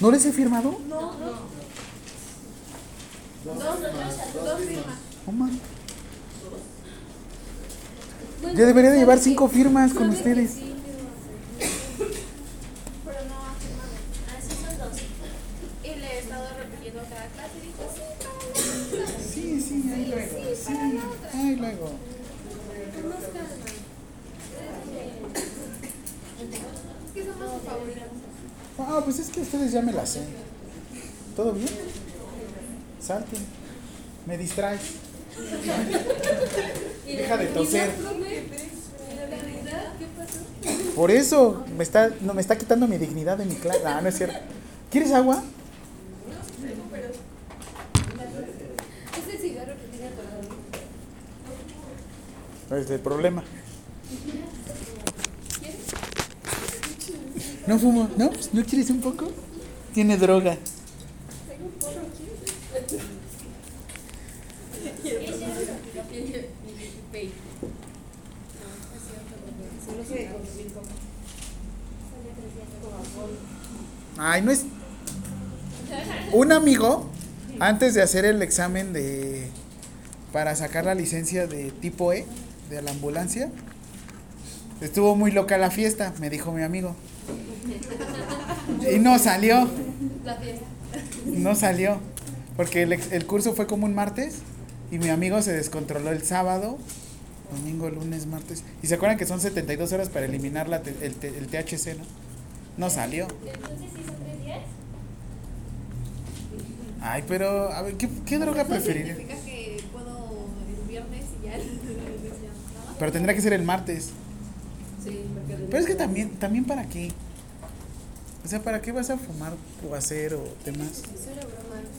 ¿No les he firmado? Dos, dos firmas. Yo debería de llevar cinco firmas con ustedes. Pero no ha firmado. Así son dos. Y le he estado repitiendo cada clase y dijo, sí, para la. Sí, sí, ahí luego. Sí, ahí luego. Es que somos sus favoritos. Ah, pues es que ustedes ya me la sé. ¿Todo bien? Salten. Me distraes. Deja de toser. Por eso me está, no, me está quitando mi dignidad de mi clase. Ah, no es cierto. ¿Quieres agua? No es el problema. No fumo. ¿No? ¿No quieres un poco? Tiene droga. Ay, no es. Un amigo, antes de hacer el examen de. para sacar la licencia de tipo E, de la ambulancia, estuvo muy loca la fiesta, me dijo mi amigo. Y no salió. La fiesta. No salió. Porque el, el curso fue como un martes y mi amigo se descontroló el sábado, domingo, lunes, martes. Y se acuerdan que son 72 horas para eliminar la te- el, el THC, ¿no? No salió. Entonces hizo tres días. Ay, pero, a ver, ¿qué, qué droga preferiría? significa que puedo el viernes y ya el lunes ya nada. Pero tendría que ser el martes. Sí, porque Pero es que también, también para qué. O sea, ¿para qué vas a fumar o hacer o demás?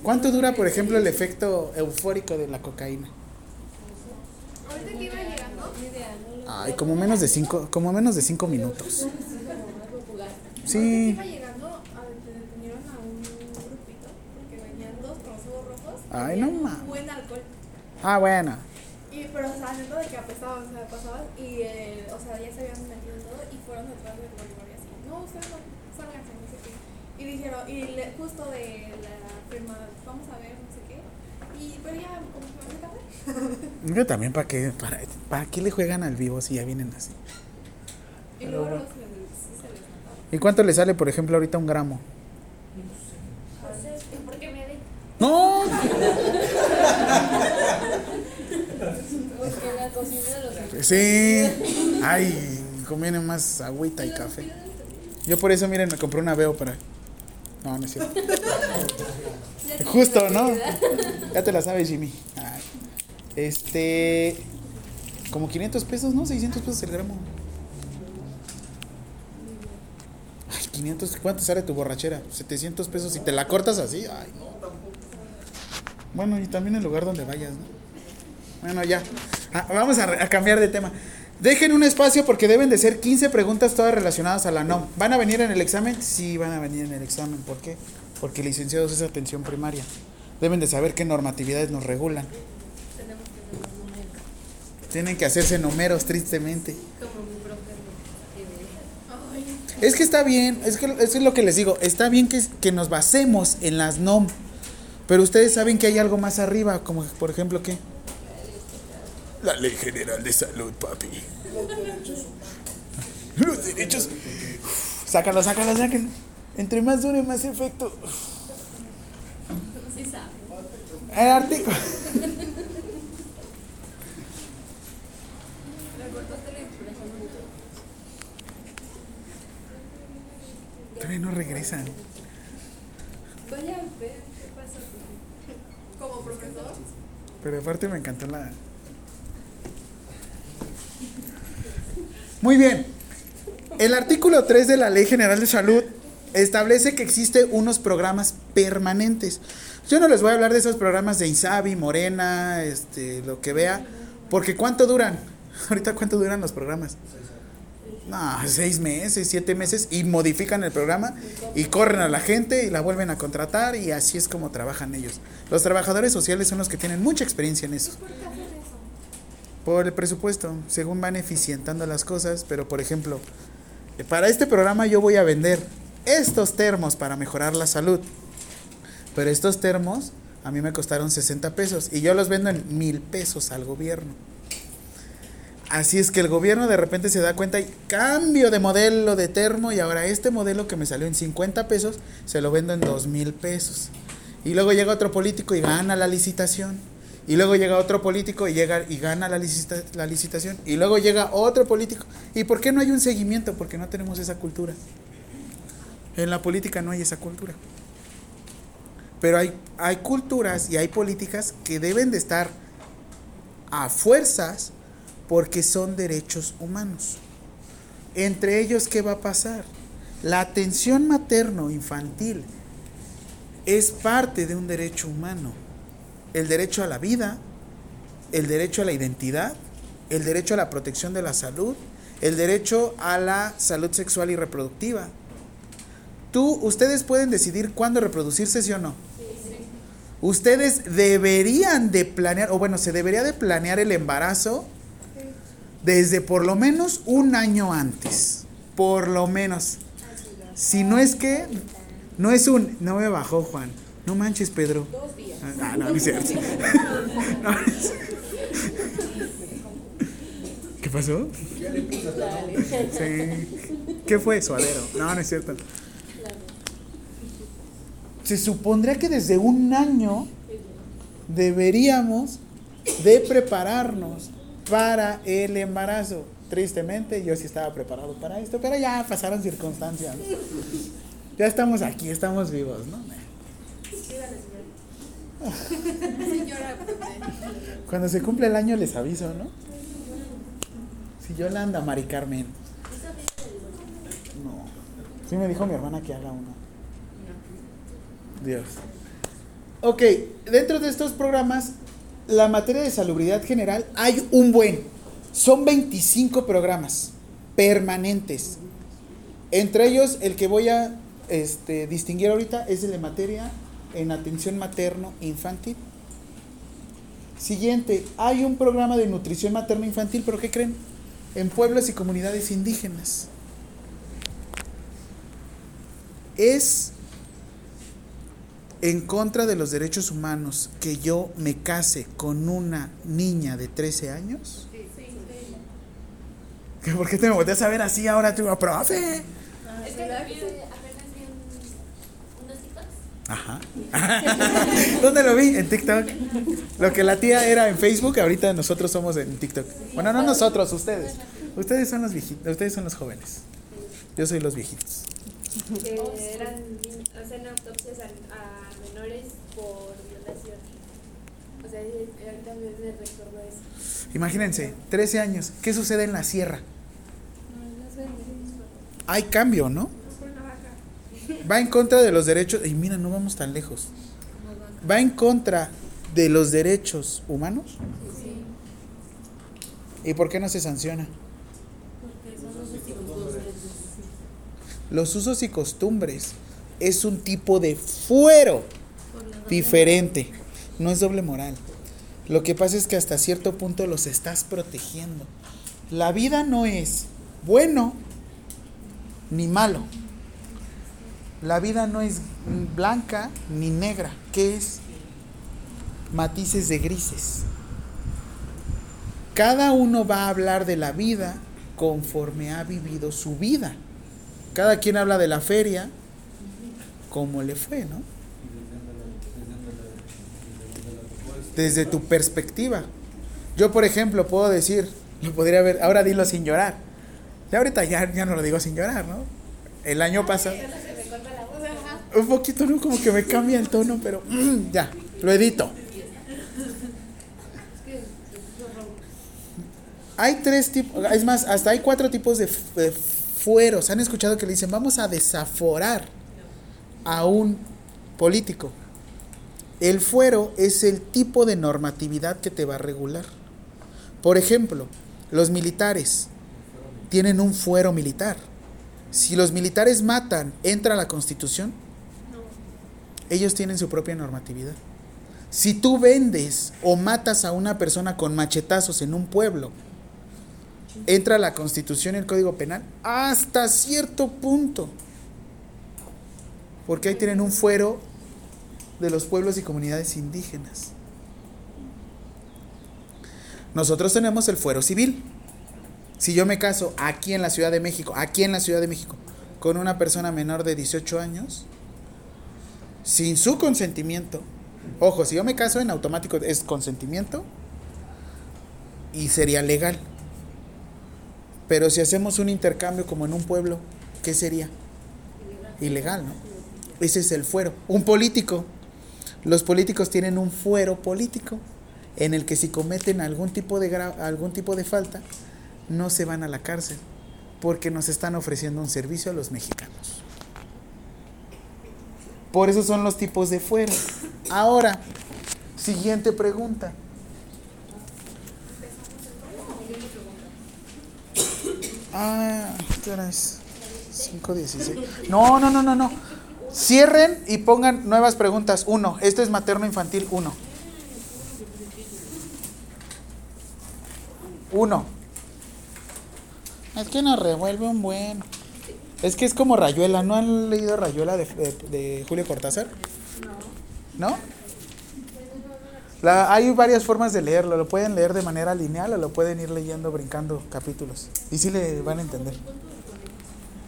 ¿Cuánto dura, por ejemplo, el efecto eufórico de la cocaína? Ahorita que iba llegando, Ay, como menos de cinco, como menos de cinco minutos. Sí. iba llegando, a detuvieron a un grupito porque venían dos con los ojos rojos. Ay, no mames. Buen alcohol. Ah, bueno. Y, pero, o sea, neta de que apestaban, o sea, pasaban y, eh, o sea, ya se habían metido todo y fueron detrás del Bolívar y así. No, ustedes no, sálganse, no sé qué. Y dijeron, y le- justo de la firma, vamos a ver, no sé qué. Y, pero ya, como que me hace café. Yo también, ¿para qué, para, ¿para qué le juegan al vivo si ya vienen así? Y luego los, sí se les notaba. ¿Y cuánto le sale, por ejemplo, ahorita un gramo? Entonces, ¿por qué me de? ¡No! porque la cocina los Sí. Ay, conviene más agüita y café. Yo por eso, miren, me compré una Veo para... No, no es cierto. Justo, ¿no? Ya te la sabes, Jimmy. Este... Como 500 pesos, ¿no? 600 pesos el gramo. Ay, 500, ¿cuánto sale tu borrachera? 700 pesos y te la cortas así. Ay, no, tampoco. Bueno, y también el lugar donde vayas, ¿no? Bueno, ya. Ah, vamos a, cambiar de tema. Dejen un espacio porque deben de ser 15 preguntas todas relacionadas a la NOM. ¿Van a venir en el examen? Sí, van a venir en el examen. ¿Por qué? Porque licenciados es atención primaria. Deben de saber qué normatividades nos regulan. Tienen que hacerse números, tristemente. Es que está bien, es que eso es lo que les digo. Está bien que, que nos basemos en las NOM. Pero ustedes saben que hay algo más arriba, como por ejemplo, ¿qué? La Ley General de Salud, papi. Los derechos. Sácalo, sácalo, sácalo. Entre más dure, más efecto. Sí sabe. El artículo. Todavía no regresan. Vaya a ver qué pasa. Como profesor. Pero aparte me encantó la. Muy bien. El artículo 3 de la Ley General de Salud establece que existen unos programas permanentes. Yo no les voy a hablar de esos programas de Insabi, Morena, este, lo que vea, porque ¿cuánto duran? Ahorita cuánto duran los programas. No, seis meses, siete meses y modifican el programa y corren a la gente y la vuelven a contratar y así es como trabajan ellos. Los trabajadores sociales son los que tienen mucha experiencia en eso. ¿Por el presupuesto, según van eficientando las cosas, pero por ejemplo, para este programa yo voy a vender estos termos para mejorar la salud. Pero estos termos a mí me costaron 60 pesos y yo los vendo en mil pesos al gobierno. Así es que el gobierno de repente se da cuenta y cambio de modelo de termo y ahora este modelo que me salió en 50 pesos se lo vendo en 2 mil pesos. Y luego llega otro político y gana la licitación. Y luego llega otro político y llega y gana la, licita- la licitación. Y luego llega otro político. ¿Y por qué no hay un seguimiento? Porque no tenemos esa cultura. En la política no hay esa cultura. Pero hay, hay culturas y hay políticas que deben de estar a fuerzas porque son derechos humanos. Entre ellos, ¿qué va a pasar? La atención materno-infantil es parte de un derecho humano. El derecho a la vida, el derecho a la identidad, el derecho a la protección de la salud, el derecho a la salud sexual y reproductiva. Tú, ustedes pueden decidir cuándo reproducirse, sí o no. Ustedes deberían de planear, o bueno, se debería de planear el embarazo desde por lo menos un año antes. Por lo menos. Si no es que, no es un, no me bajó Juan. No manches, Pedro. Ah, no, no es cierto. No, no es- ¿Qué pasó? Sí. ¿Qué fue? Suadero. No, no es cierto. Se supondría que desde un año deberíamos de prepararnos para el embarazo. Tristemente, yo sí estaba preparado para esto, pero ya pasaron circunstancias. Ya estamos aquí, estamos vivos, ¿no? Cuando se cumple el año les aviso, ¿no? Si Yolanda, Mari Carmen. No. Sí me dijo mi hermana que haga uno. Dios. Ok, dentro de estos programas, la materia de salubridad general hay un buen. Son 25 programas permanentes. Entre ellos, el que voy a este, distinguir ahorita es el de materia en atención materno-infantil. Siguiente, hay un programa de nutrición materno-infantil, pero ¿qué creen? En pueblos y comunidades indígenas. Es en contra de los derechos humanos que yo me case con una niña de 13 años. ¿Qué, ¿Por qué te me volteas a ver así ahora tú, profe? Es que apenas vi un- unos TikToks. Ajá. ¿Dónde lo vi? En TikTok. Lo que la tía era en Facebook, ahorita nosotros somos en TikTok. Bueno, no nosotros, ustedes. Ustedes son los viejitos, ustedes son los jóvenes. Yo soy los viejitos. Que eran, hacen autopsias a, a menores por violación. O sea, ahorita me, recordó eso. Imagínense, 13 años. ¿Qué sucede en la sierra? Hay cambio, ¿no? Va en contra de los derechos. Y mira, no vamos tan lejos. Va en contra de los derechos humanos. ¿Y por qué no se sanciona? Los usos y costumbres es un tipo de fuero diferente. No es doble moral. Lo que pasa es que hasta cierto punto los estás protegiendo. La vida no es bueno ni malo. La vida no es blanca ni negra. ¿Qué es? Matices de grises. Cada uno va a hablar de la vida conforme ha vivido su vida. Cada quien habla de la feria como le fue, ¿no? Desde tu perspectiva. Yo, por ejemplo, puedo decir, lo podría ver, ahora dilo sin llorar. Ya ahorita ya, ya no lo digo sin llorar, ¿no? El año pasado. Un poquito, ¿no? Como que me cambia el tono, pero mm, ya, lo edito. Hay tres tipos, es más, hasta hay cuatro tipos de, de fueros. ¿Han escuchado que le dicen, vamos a desaforar a un político? El fuero es el tipo de normatividad que te va a regular. Por ejemplo, los militares tienen un fuero militar. Si los militares matan, ¿entra la constitución? Ellos tienen su propia normatividad. Si tú vendes o matas a una persona con machetazos en un pueblo, ¿entra la constitución y el código penal? Hasta cierto punto. Porque ahí tienen un fuero de los pueblos y comunidades indígenas. Nosotros tenemos el fuero civil. Si yo me caso aquí en la Ciudad de México, aquí en la Ciudad de México, con una persona menor de 18 años, sin su consentimiento, ojo, si yo me caso en automático es consentimiento y sería legal. Pero si hacemos un intercambio como en un pueblo, ¿qué sería? Ilegal, ¿no? Ese es el fuero. Un político. Los políticos tienen un fuero político en el que si cometen algún tipo de algún tipo de falta no se van a la cárcel porque nos están ofreciendo un servicio a los mexicanos. Por eso son los tipos de fuero. Ahora, siguiente pregunta. Ah, ¿qué hora es? 5.16. No, no, no, no, no. Cierren y pongan nuevas preguntas. Uno, esto es materno infantil. Uno. Uno. Es que nos revuelve un buen. Es que es como Rayuela. ¿No han leído Rayuela de, de- de Julio Cortázar? No. ¿No? La- hay varias formas de leerlo. Lo pueden leer de manera lineal o lo pueden ir leyendo, brincando capítulos. Y sí le van a entender.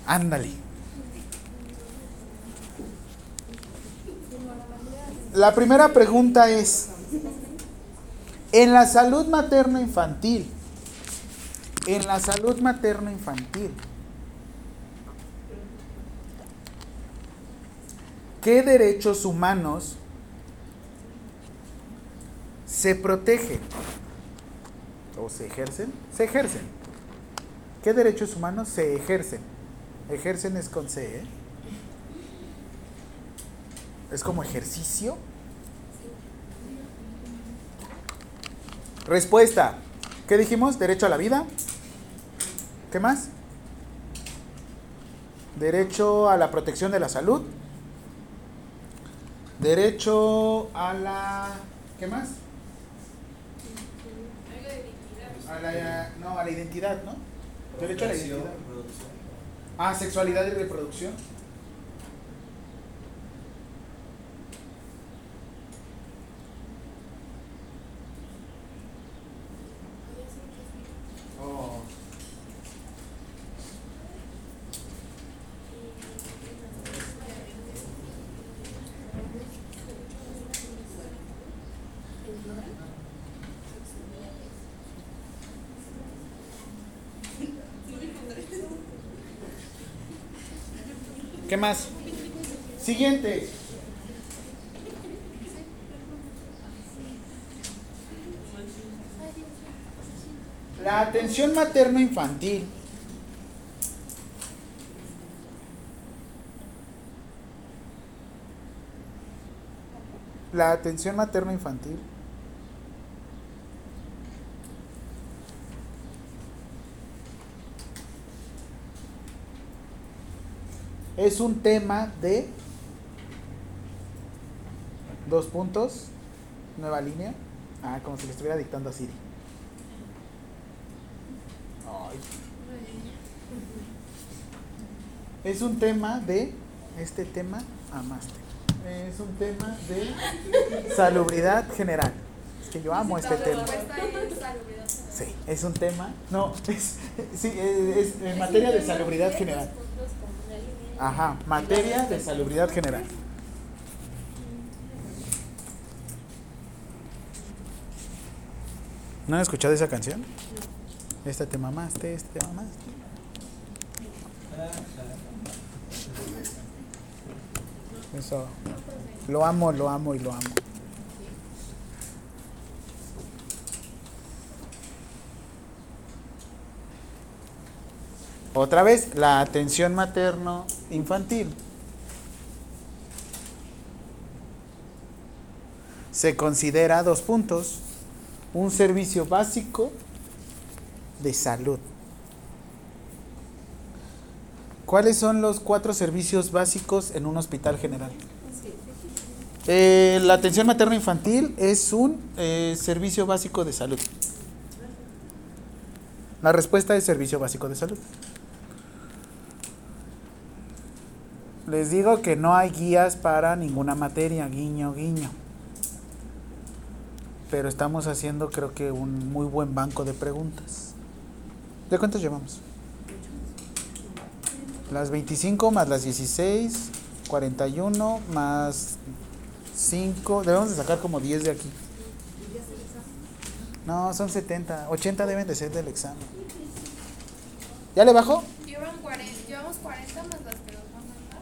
Ándale. La primera pregunta es, en la salud materno-infantil, en la salud materno-infantil, ¿qué derechos humanos se protegen o se ejercen? Se ejercen. ¿Qué derechos humanos se ejercen? Ejercen es con C, ¿eh? Es como ejercicio. Respuesta. ¿Qué dijimos? Derecho a la vida. ¿Qué más? Derecho a la protección de la salud. Derecho a la... ¿Qué más? A la, no, a la identidad, ¿no? Derecho a la identidad. Ah, sexualidad y reproducción. Oh. ¿Qué más? Siguiente. La atención materno-infantil. La atención materno-infantil. Es un tema de dos puntos, nueva línea. Ah, como si le estuviera dictando a Siri. Ay. Es un tema de, este tema amaste. Es un tema de salubridad general. Es que yo amo este tema. Sí, es un tema. No, es, sí, es, es en materia de salubridad general. Ajá, materia de salubridad general. ¿No han escuchado esa canción? Este te mamaste, este te mamaste. Eso. Lo amo, lo amo y lo amo. Otra vez, la atención materno-infantil. Se considera dos puntos, un servicio básico de salud. ¿Cuáles son los cuatro servicios básicos en un hospital general? Eh, la atención materno-infantil es un eh, servicio básico de salud. La respuesta es servicio básico de salud. Les digo que no hay guías para ninguna materia, guiño, guiño. Pero estamos haciendo creo que un muy buen banco de preguntas. ¿De cuántas llevamos? Las 25 más las 16, 41 más 5. Debemos de sacar como 10 de aquí. No, son 70. 80 deben de ser del examen. ¿Ya le bajó? Llevan 40, llevamos 40 más las que nos van a mandar.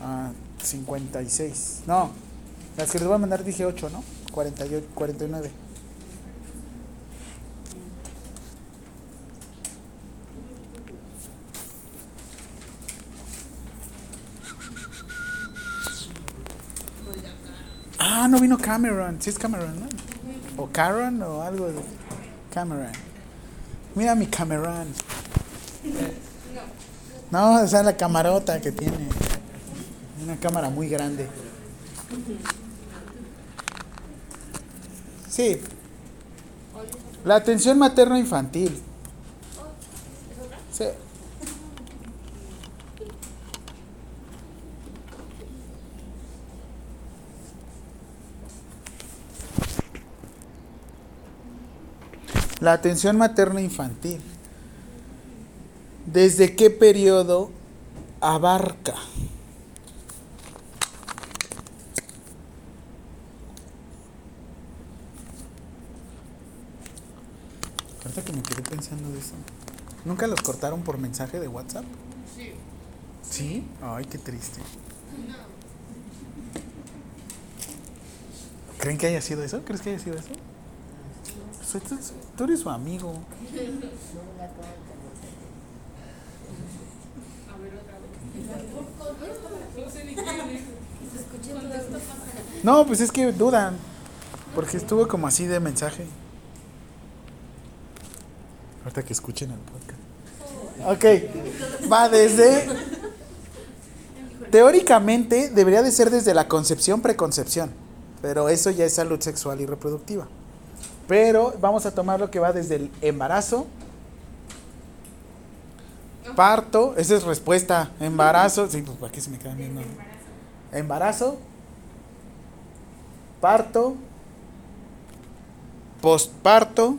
Ah, 56. No, las que les voy a mandar dije 8, ¿no? 48, 49. Ah, no vino Cameron. Sí es Cameron, ¿no? O Cameron o algo de Cameron. Mira mi Cameron. No, esa es la camarota que tiene. Una cámara muy grande. Sí. La atención materno-infantil. Sí. La atención materna infantil. ¿Desde qué periodo abarca? Ahorita que me quedé pensando de eso. ¿Nunca los cortaron por mensaje de WhatsApp? Sí. ¿Sí? Ay, qué triste. ¿Creen que haya sido eso? ¿Crees que haya sido eso? Pues tú, tú eres su amigo. No, pues es que dudan. Porque estuvo como así de mensaje. Ahorita que escuchen el podcast. Ok. Va desde. Teóricamente debería de ser desde la concepción, preconcepción. Pero eso ya es salud sexual y reproductiva. Pero vamos a tomar lo que va desde el embarazo, parto, esa es respuesta, embarazo, sí, pues aquí se me quedan viendo. Embarazo, parto, postparto,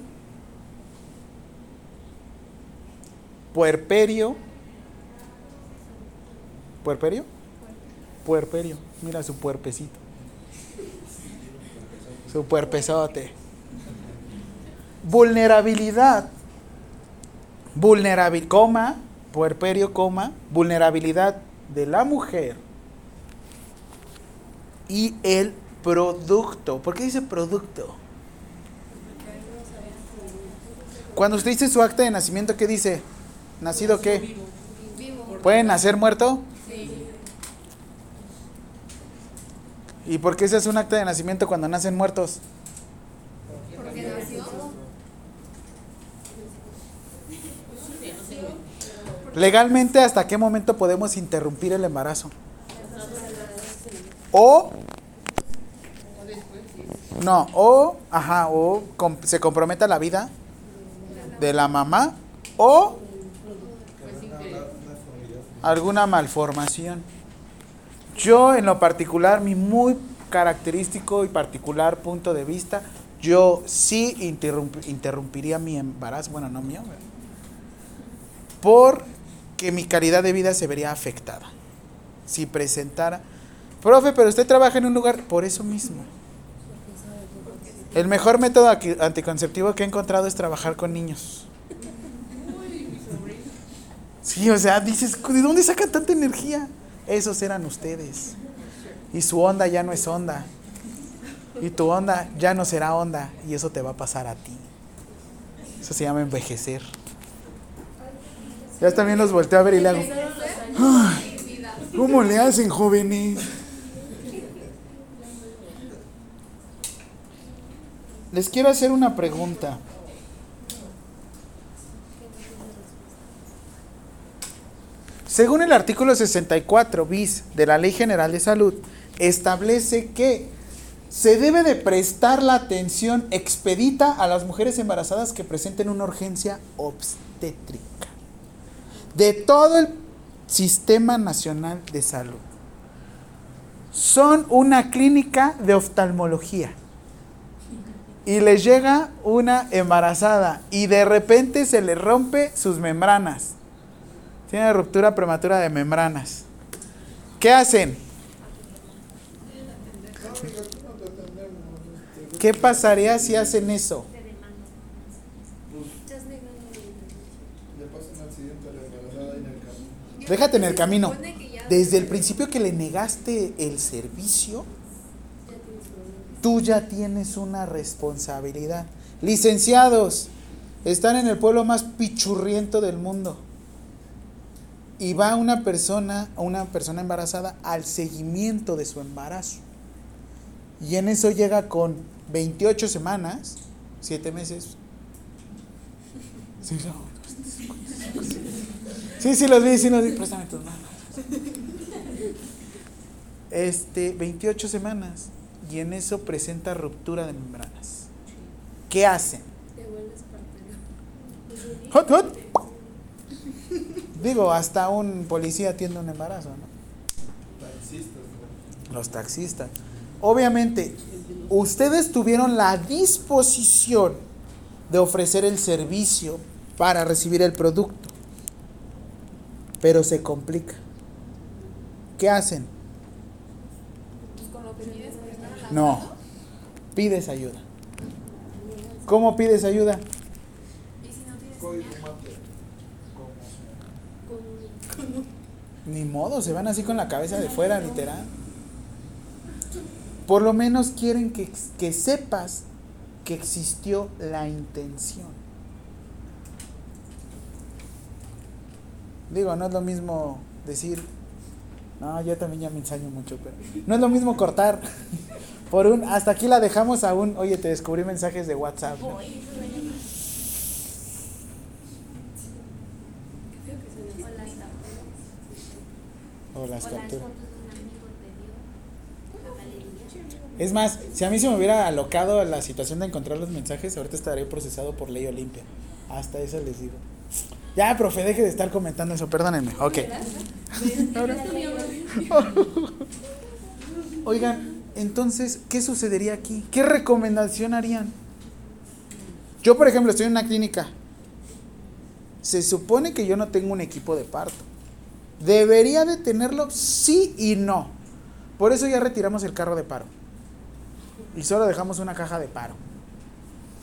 puerperio, puerperio, puerperio, mira su puerpecito, su puerpezote. Vulnerabilidad. Vulnerabil, coma, puerperio, coma, vulnerabilidad de la mujer y el producto. ¿Por qué dice producto? Cuando usted dice su acta de nacimiento, ¿qué dice? ¿Nacido qué? ¿Puede nacer muerto? ¿Y por qué se hace un acta de nacimiento cuando nacen muertos? Porque nació. Legalmente, ¿hasta qué momento podemos interrumpir el embarazo? O no, o ajá, o com- se comprometa la vida de la mamá o alguna malformación. Yo en lo particular, mi muy característico y particular punto de vista, yo sí interrump- interrumpiría mi embarazo, bueno, no mío, porque mi calidad de vida se vería afectada. Si presentara, profe, pero usted trabaja en un lugar, por eso mismo. El mejor método anticonceptivo que he encontrado es trabajar con niños. Sí, o sea, dices, ¿de dónde sacan tanta energía? Esos eran ustedes. Y su onda ya no es onda. Y tu onda ya no será onda. Y eso te va a pasar a ti. Eso se llama envejecer. Ya también los volteo a ver y le hago. "Ay, ¿Cómo le hacen, jóvenes? Les quiero hacer una pregunta. Según el artículo 64 bis de la Ley General de Salud, establece que se debe de prestar la atención expedita a las mujeres embarazadas que presenten una urgencia obstétrica de todo el Sistema Nacional de Salud. Son una clínica de oftalmología y les llega una embarazada y de repente se le rompe sus membranas. Tiene ruptura prematura de membranas. ¿Qué hacen? ¿Qué pasaría si hacen eso? Déjate en el camino. Desde el principio que le negaste el servicio, tú ya tienes una responsabilidad. Licenciados, están en el pueblo más pichurriento del mundo. Y va una persona, una persona embarazada al seguimiento de su embarazo. Y en eso llega con 28 semanas, 7 meses. Sí, no. Sí, sí los vi, sí los vi. Préstame tus manos. Este, 28 semanas. Y en eso presenta ruptura de membranas. ¿Qué hacen? Te vuelves. Hot, hot. Digo, hasta un policía atiende un embarazo, ¿no? Taxistas, ¿no? Los taxistas. Obviamente, ustedes tuvieron la disposición de ofrecer el servicio para recibir el producto, pero se complica. ¿Qué hacen? Con lo que pides, nada. No, pides ayuda. ¿Cómo pides ayuda? Y si no tienes Código señal, mate. ¿Cómo? Ni modo, se van así con la cabeza de fuera, literal. Por lo menos quieren que, que sepas que existió la intención. Digo, no es lo mismo decir, no, yo también ya me ensaño mucho, pero no es lo mismo cortar por un, hasta aquí la dejamos a un, oye, te descubrí mensajes de WhatsApp. ¿no? O las capturas. Es más, si a mí se me hubiera alocado la situación de encontrar los mensajes, ahorita estaría procesado por ley Olimpia. Hasta eso les digo. Ya, profe, deje de estar comentando eso, perdónenme. Ok. Oigan, entonces, ¿qué sucedería aquí? ¿Qué recomendación harían? Yo, por ejemplo, estoy en una clínica. Se supone que yo no tengo un equipo de parto. ¿Debería de tenerlo? Sí y no. Por eso ya retiramos el carro de paro. Y solo dejamos una caja de paro.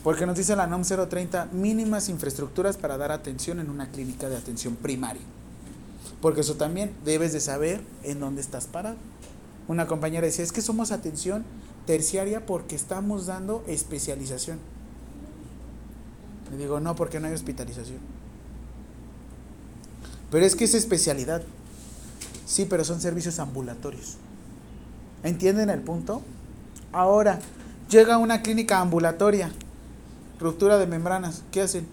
Porque nos dice la NOM 030 mínimas infraestructuras para dar atención en una clínica de atención primaria. Porque eso también debes de saber en dónde estás parado. Una compañera decía, es que somos atención terciaria porque estamos dando especialización. Le digo, no, porque no hay hospitalización. Pero es que es especialidad. Sí, pero son servicios ambulatorios. ¿Entienden el punto? Ahora, llega una clínica ambulatoria, ruptura de membranas, ¿qué hacen?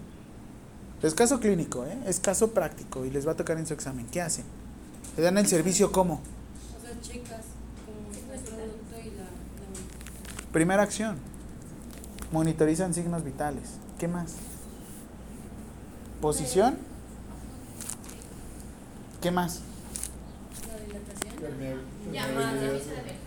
Es caso clínico, ¿eh? es caso práctico y les va a tocar en su examen. ¿Qué hacen? Le dan el servicio ¿cómo? O sea, checas como el producto y la, la Primera acción. Monitorizan signos vitales. ¿Qué más? Posición. ¿Qué más? la dilatación. Aviso de emergencia.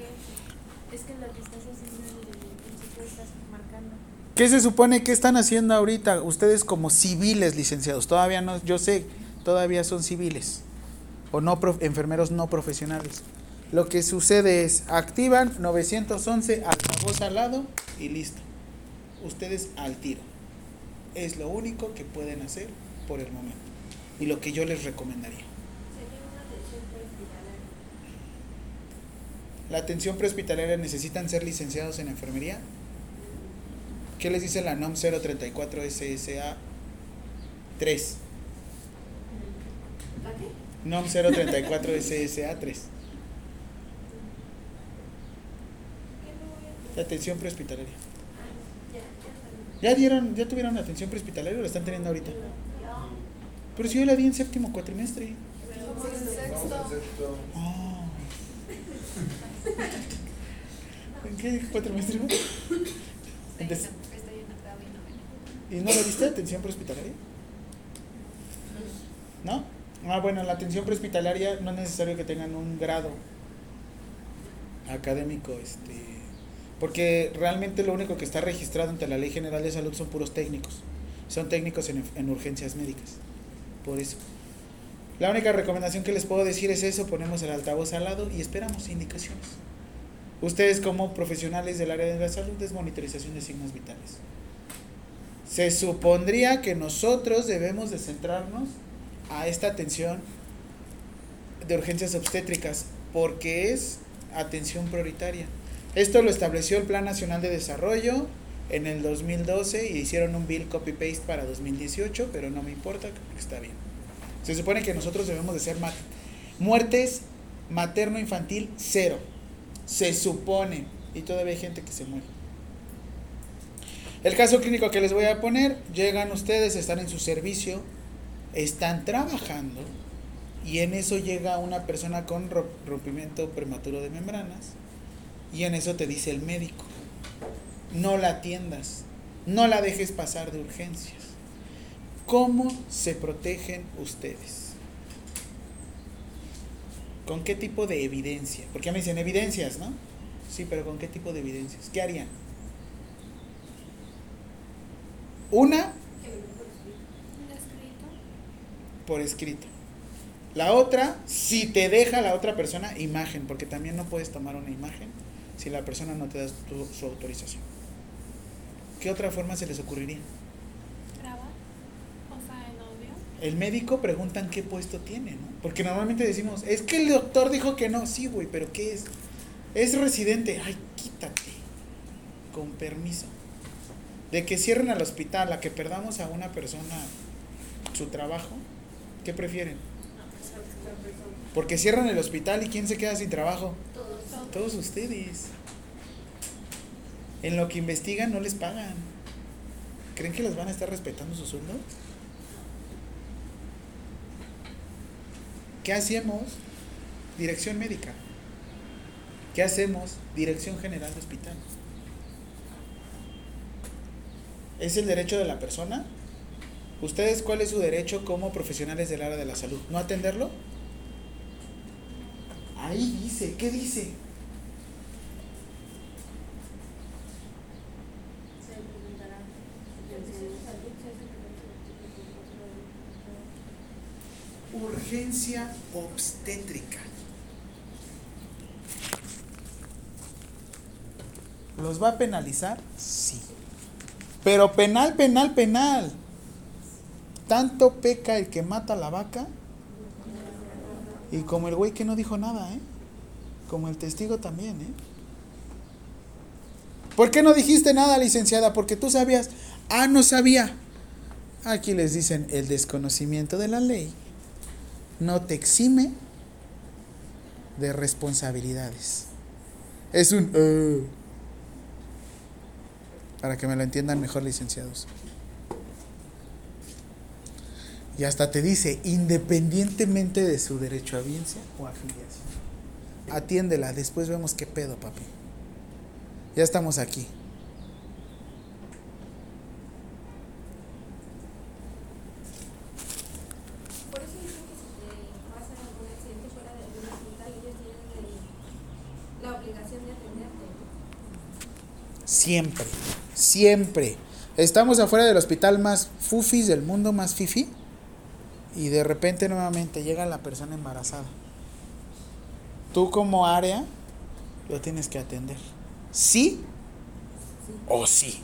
Es que lo que estás haciendo en el principio estás marcando. ¿Qué se supone que están haciendo ahorita ustedes como civiles licenciados? Todavía no, yo sé, todavía son civiles o no prof- enfermeros no profesionales. Lo que sucede es activan 911 altavoz al lado y listo. Ustedes al tiro. Es lo único que pueden hacer por el momento y lo que yo les recomendaría. Sería una atención prehospitalaria. La atención prehospitalaria necesitan ser licenciados en enfermería. ¿Qué les dice la NOM 034 SSA 3? NOM 034 SSA 3. La atención prehospitalaria. ¿Ya dieron, ya tuvieron atención prehospitalaria o la están teniendo ahorita? Pero si yo la di en séptimo cuatrimestre. No, en sexto. Ah. ¿En qué cuatrimestre? des- Estoy en octavo y noveno. ¿Y no le diste atención prehospitalaria? ¿No? Ah, bueno, la atención prehospitalaria no es necesario que tengan un grado académico, este, porque realmente lo único que está registrado ante la Ley General de Salud son puros técnicos. Son técnicos en, en urgencias médicas. Por eso. La única recomendación que les puedo decir es eso, ponemos el altavoz al lado y esperamos indicaciones. Ustedes como profesionales del área de la salud es monitorización de signos vitales. Se supondría que nosotros debemos de centrarnos a esta atención de urgencias obstétricas porque es atención prioritaria. Esto lo estableció el Plan Nacional de Desarrollo en el 2012 y hicieron un bill copy-paste para 2018, pero no me importa, creo que está bien. Se supone que nosotros debemos de ser mat- muertes materno-infantil cero. Se supone. Y todavía hay gente que se muere. El caso clínico que les voy a poner, llegan ustedes, están en su servicio, están trabajando y en eso llega una persona con ro- rompimiento prematuro de membranas y en eso te dice el médico, no la atiendas, no la dejes pasar de urgencias. ¿Cómo se protegen ustedes? ¿Con qué tipo de evidencia? Porque ya me dicen evidencias, ¿no? Sí, pero ¿con qué tipo de evidencias? ¿Qué harían? Una, por escrito. La otra, si te deja la otra persona, imagen, porque también no puedes tomar una imagen si la persona no te da su autorización. ¿Qué otra forma se les ocurriría? Grabar. O sea, en audio. El médico preguntan qué puesto tiene, ¿no? Porque normalmente decimos, es que el doctor dijo que no. Sí, güey, pero ¿qué es? Es residente. Ay, quítate. Con permiso. De que cierren al hospital, a que perdamos a una persona su trabajo, ¿qué prefieren? Porque cierran el hospital y ¿quién se queda sin trabajo? Todos. Todos ustedes. En lo que investigan no les pagan. ¿Creen que les van a estar respetando su sueldo? ¿Qué hacemos? Dirección médica. ¿Qué hacemos? Dirección general de hospital. ¿Es el derecho de la persona? ¿Ustedes cuál es su derecho como profesionales del área de la salud? ¿No atenderlo? Ahí dice, ¿qué dice? Urgencia obstétrica. ¿Los va a penalizar? Sí. Pero penal, penal, penal. Tanto peca el que mata a la vaca. Y como el güey que no dijo nada, ¿eh? Como el testigo también, ¿eh? ¿Por qué no dijiste nada, licenciada? Porque tú sabías. Ah, no sabía. Aquí les dicen, el desconocimiento de la ley no te exime de responsabilidades. Es un... "Eh". para que me lo entiendan mejor, licenciados. Y hasta te dice, independientemente de su derecho a audiencia o afiliación. Atiéndela, después vemos qué pedo, papi. Ya estamos aquí. Por eso dicen que si te pasa algún accidente fuera de algún hospital, ellos tienen el- la obligación de atenderte. Siempre, siempre. Estamos afuera del hospital más fufis del mundo, más fifi. Y de repente nuevamente llega la persona embarazada. Tú como área lo tienes que atender. ¿Sí? O sí.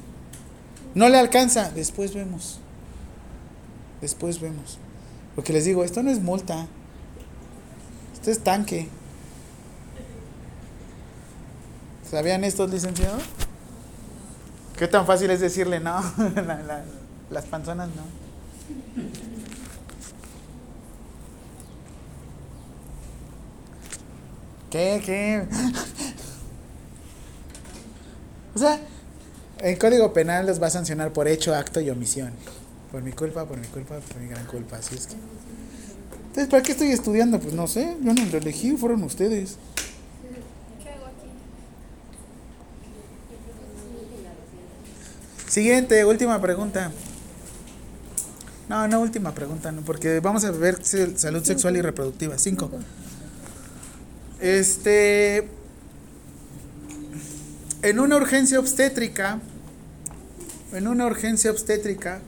No le alcanza. Después vemos. Después vemos. Porque les digo, esto no es multa. Esto es tanque. ¿Sabían estos licenciados? ¿Qué tan fácil es decirle no? La- la- las panzonas no. ¿Qué? ¿Qué? O sea, el código penal los va a sancionar por hecho, acto y omisión. Por mi culpa, por mi culpa, por mi gran culpa. Así es que. Entonces, ¿para qué estoy estudiando? Pues no sé, yo no lo elegí, fueron ustedes. ¿Qué hago aquí? Siguiente, última pregunta. No, no, última pregunta, no, porque vamos a ver salud sexual y reproductiva. Cinco. Este. En una urgencia obstétrica. En una urgencia obstétrica.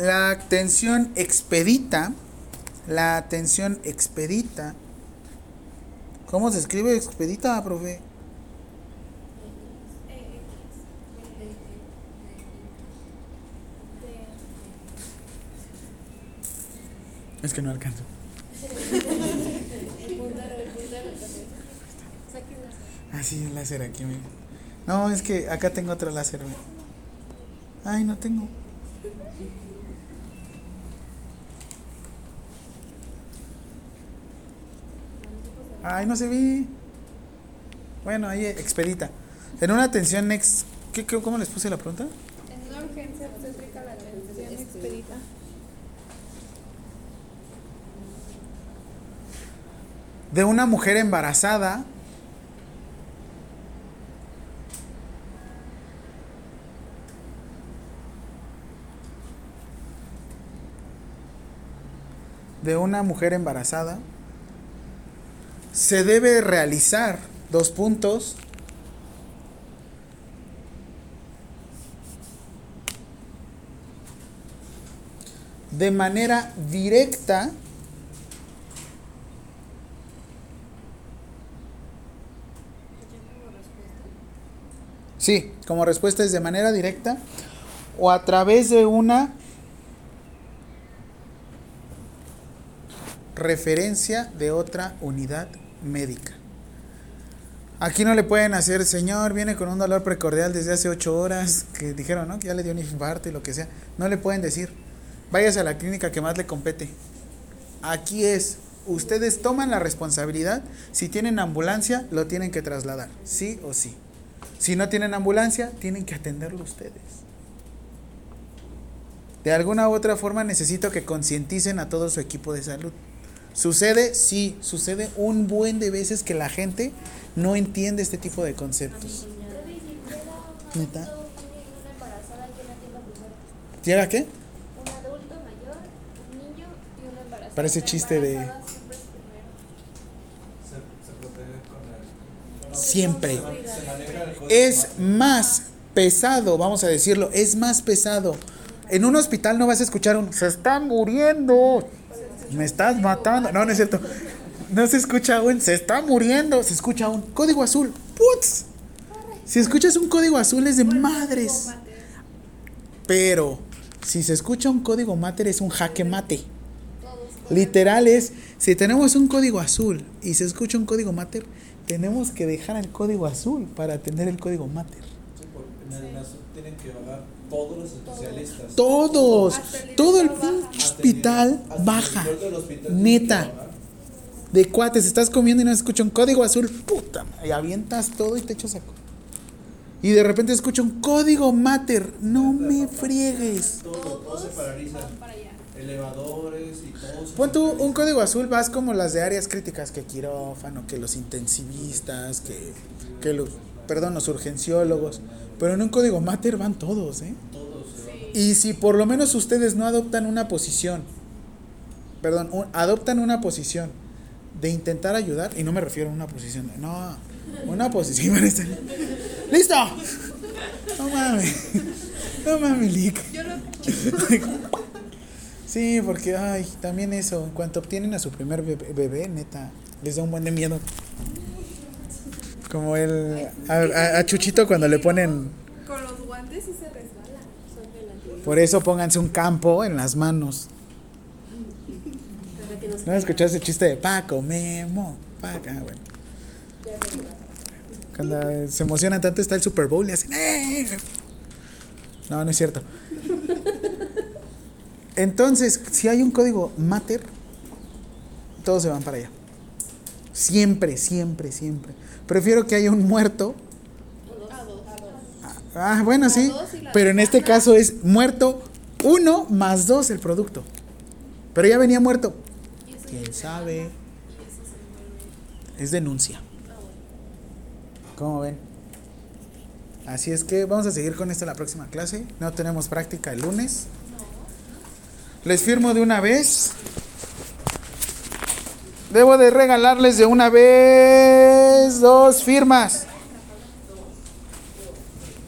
La atención expedita, la atención expedita, ¿cómo se escribe expedita, profe? Es que no alcanzo. Ah, sí, el láser aquí. mira. No, es que acá tengo otro láser. mira. Ay, no tengo. Ay, no se vi. Bueno, ahí expedita. En una atención ex... ¿Qué, qué, cómo les puse la pregunta? En una urgencia obstétrica la atención este. expedita. De una mujer embarazada de una mujer embarazada se debe realizar dos puntos. De manera directa Sí, como respuesta es de manera directa o a través de una referencia de otra unidad médica. Aquí no le pueden hacer, señor, viene con un dolor precordial desde hace ocho horas, que dijeron, ¿no? Que ya le dio un infarto y lo que sea. No le pueden decir, váyase a la clínica que más le compete. Aquí es, ustedes toman la responsabilidad, si tienen ambulancia, lo tienen que trasladar, sí o sí. Si no tienen ambulancia, tienen que atenderlo ustedes. De alguna u otra forma necesito que concienticen a todo su equipo de salud. Sucede, sí, sucede un buen de veces que la gente no entiende este tipo de conceptos. ¿Neta? ¿Llega qué? Un adulto mayor, un niño y. Parece chiste de- siempre es más- pesado, vamos a decirlo, es más pesado. En un hospital no vas a escuchar un se está muriendo. Me estás matando. No, no es cierto. No se escucha un se está muriendo, se escucha un código azul. Putz. Si escuchas un código azul es de madres. Pero si se escucha un código mater es un jaque mate. Literal es, si tenemos un código azul y se escucha un código mater, tenemos que dejar el código azul para tener el código mater. Sí, por- en el NASUR tienen que bajar todos los especialistas. Todos, todo el pinche hospital Hasta baja. hospital Neta. De cuates, estás comiendo y no escucha un código azul, puta, madre, y avientas todo y te echas saco. Y de repente escucha un código mater, no me friegues. Todo, todo se paraliza. Elevadores y todo. se Pon tú paraliza. un código azul, vas como las de áreas críticas, que quirófano, que los intensivistas, que, que los, perdón, los urgenciólogos. Pero en un código mater van todos, ¿eh? Todos bajan. Y si por lo menos ustedes no adoptan una posición, perdón, un- adoptan una posición de intentar ayudar, y no me refiero a una posición, de- no, una posición. ¡Listo! No mames, no mames, Lick. Sí, porque, ay, también eso, en cuanto obtienen a su primer bebé, bebé, neta, les da un buen de miedo. Como el, a, a- a Chuchito cuando le ponen Con los guantes sí se resbala. Por eso pónganse un campo en las manos. ¿No escuchaste el chiste de Paco, Memo? Paco, ah, bueno. Cuando se emocionan tanto está el Super Bowl y hacen "Eh". No, no es cierto. Entonces, si hay un código mater, todos se van para allá. Siempre, siempre, siempre. Prefiero que haya un muerto. Ah, bueno, sí. Pero en este caso es muerto uno más dos el producto. Pero ya venía muerto. ¿Quién sabe? Es denuncia. ¿Cómo ven? Así es que vamos a seguir con esto la próxima clase. No tenemos práctica el lunes. Les firmo de una vez. Debo de regalarles de una vez dos firmas.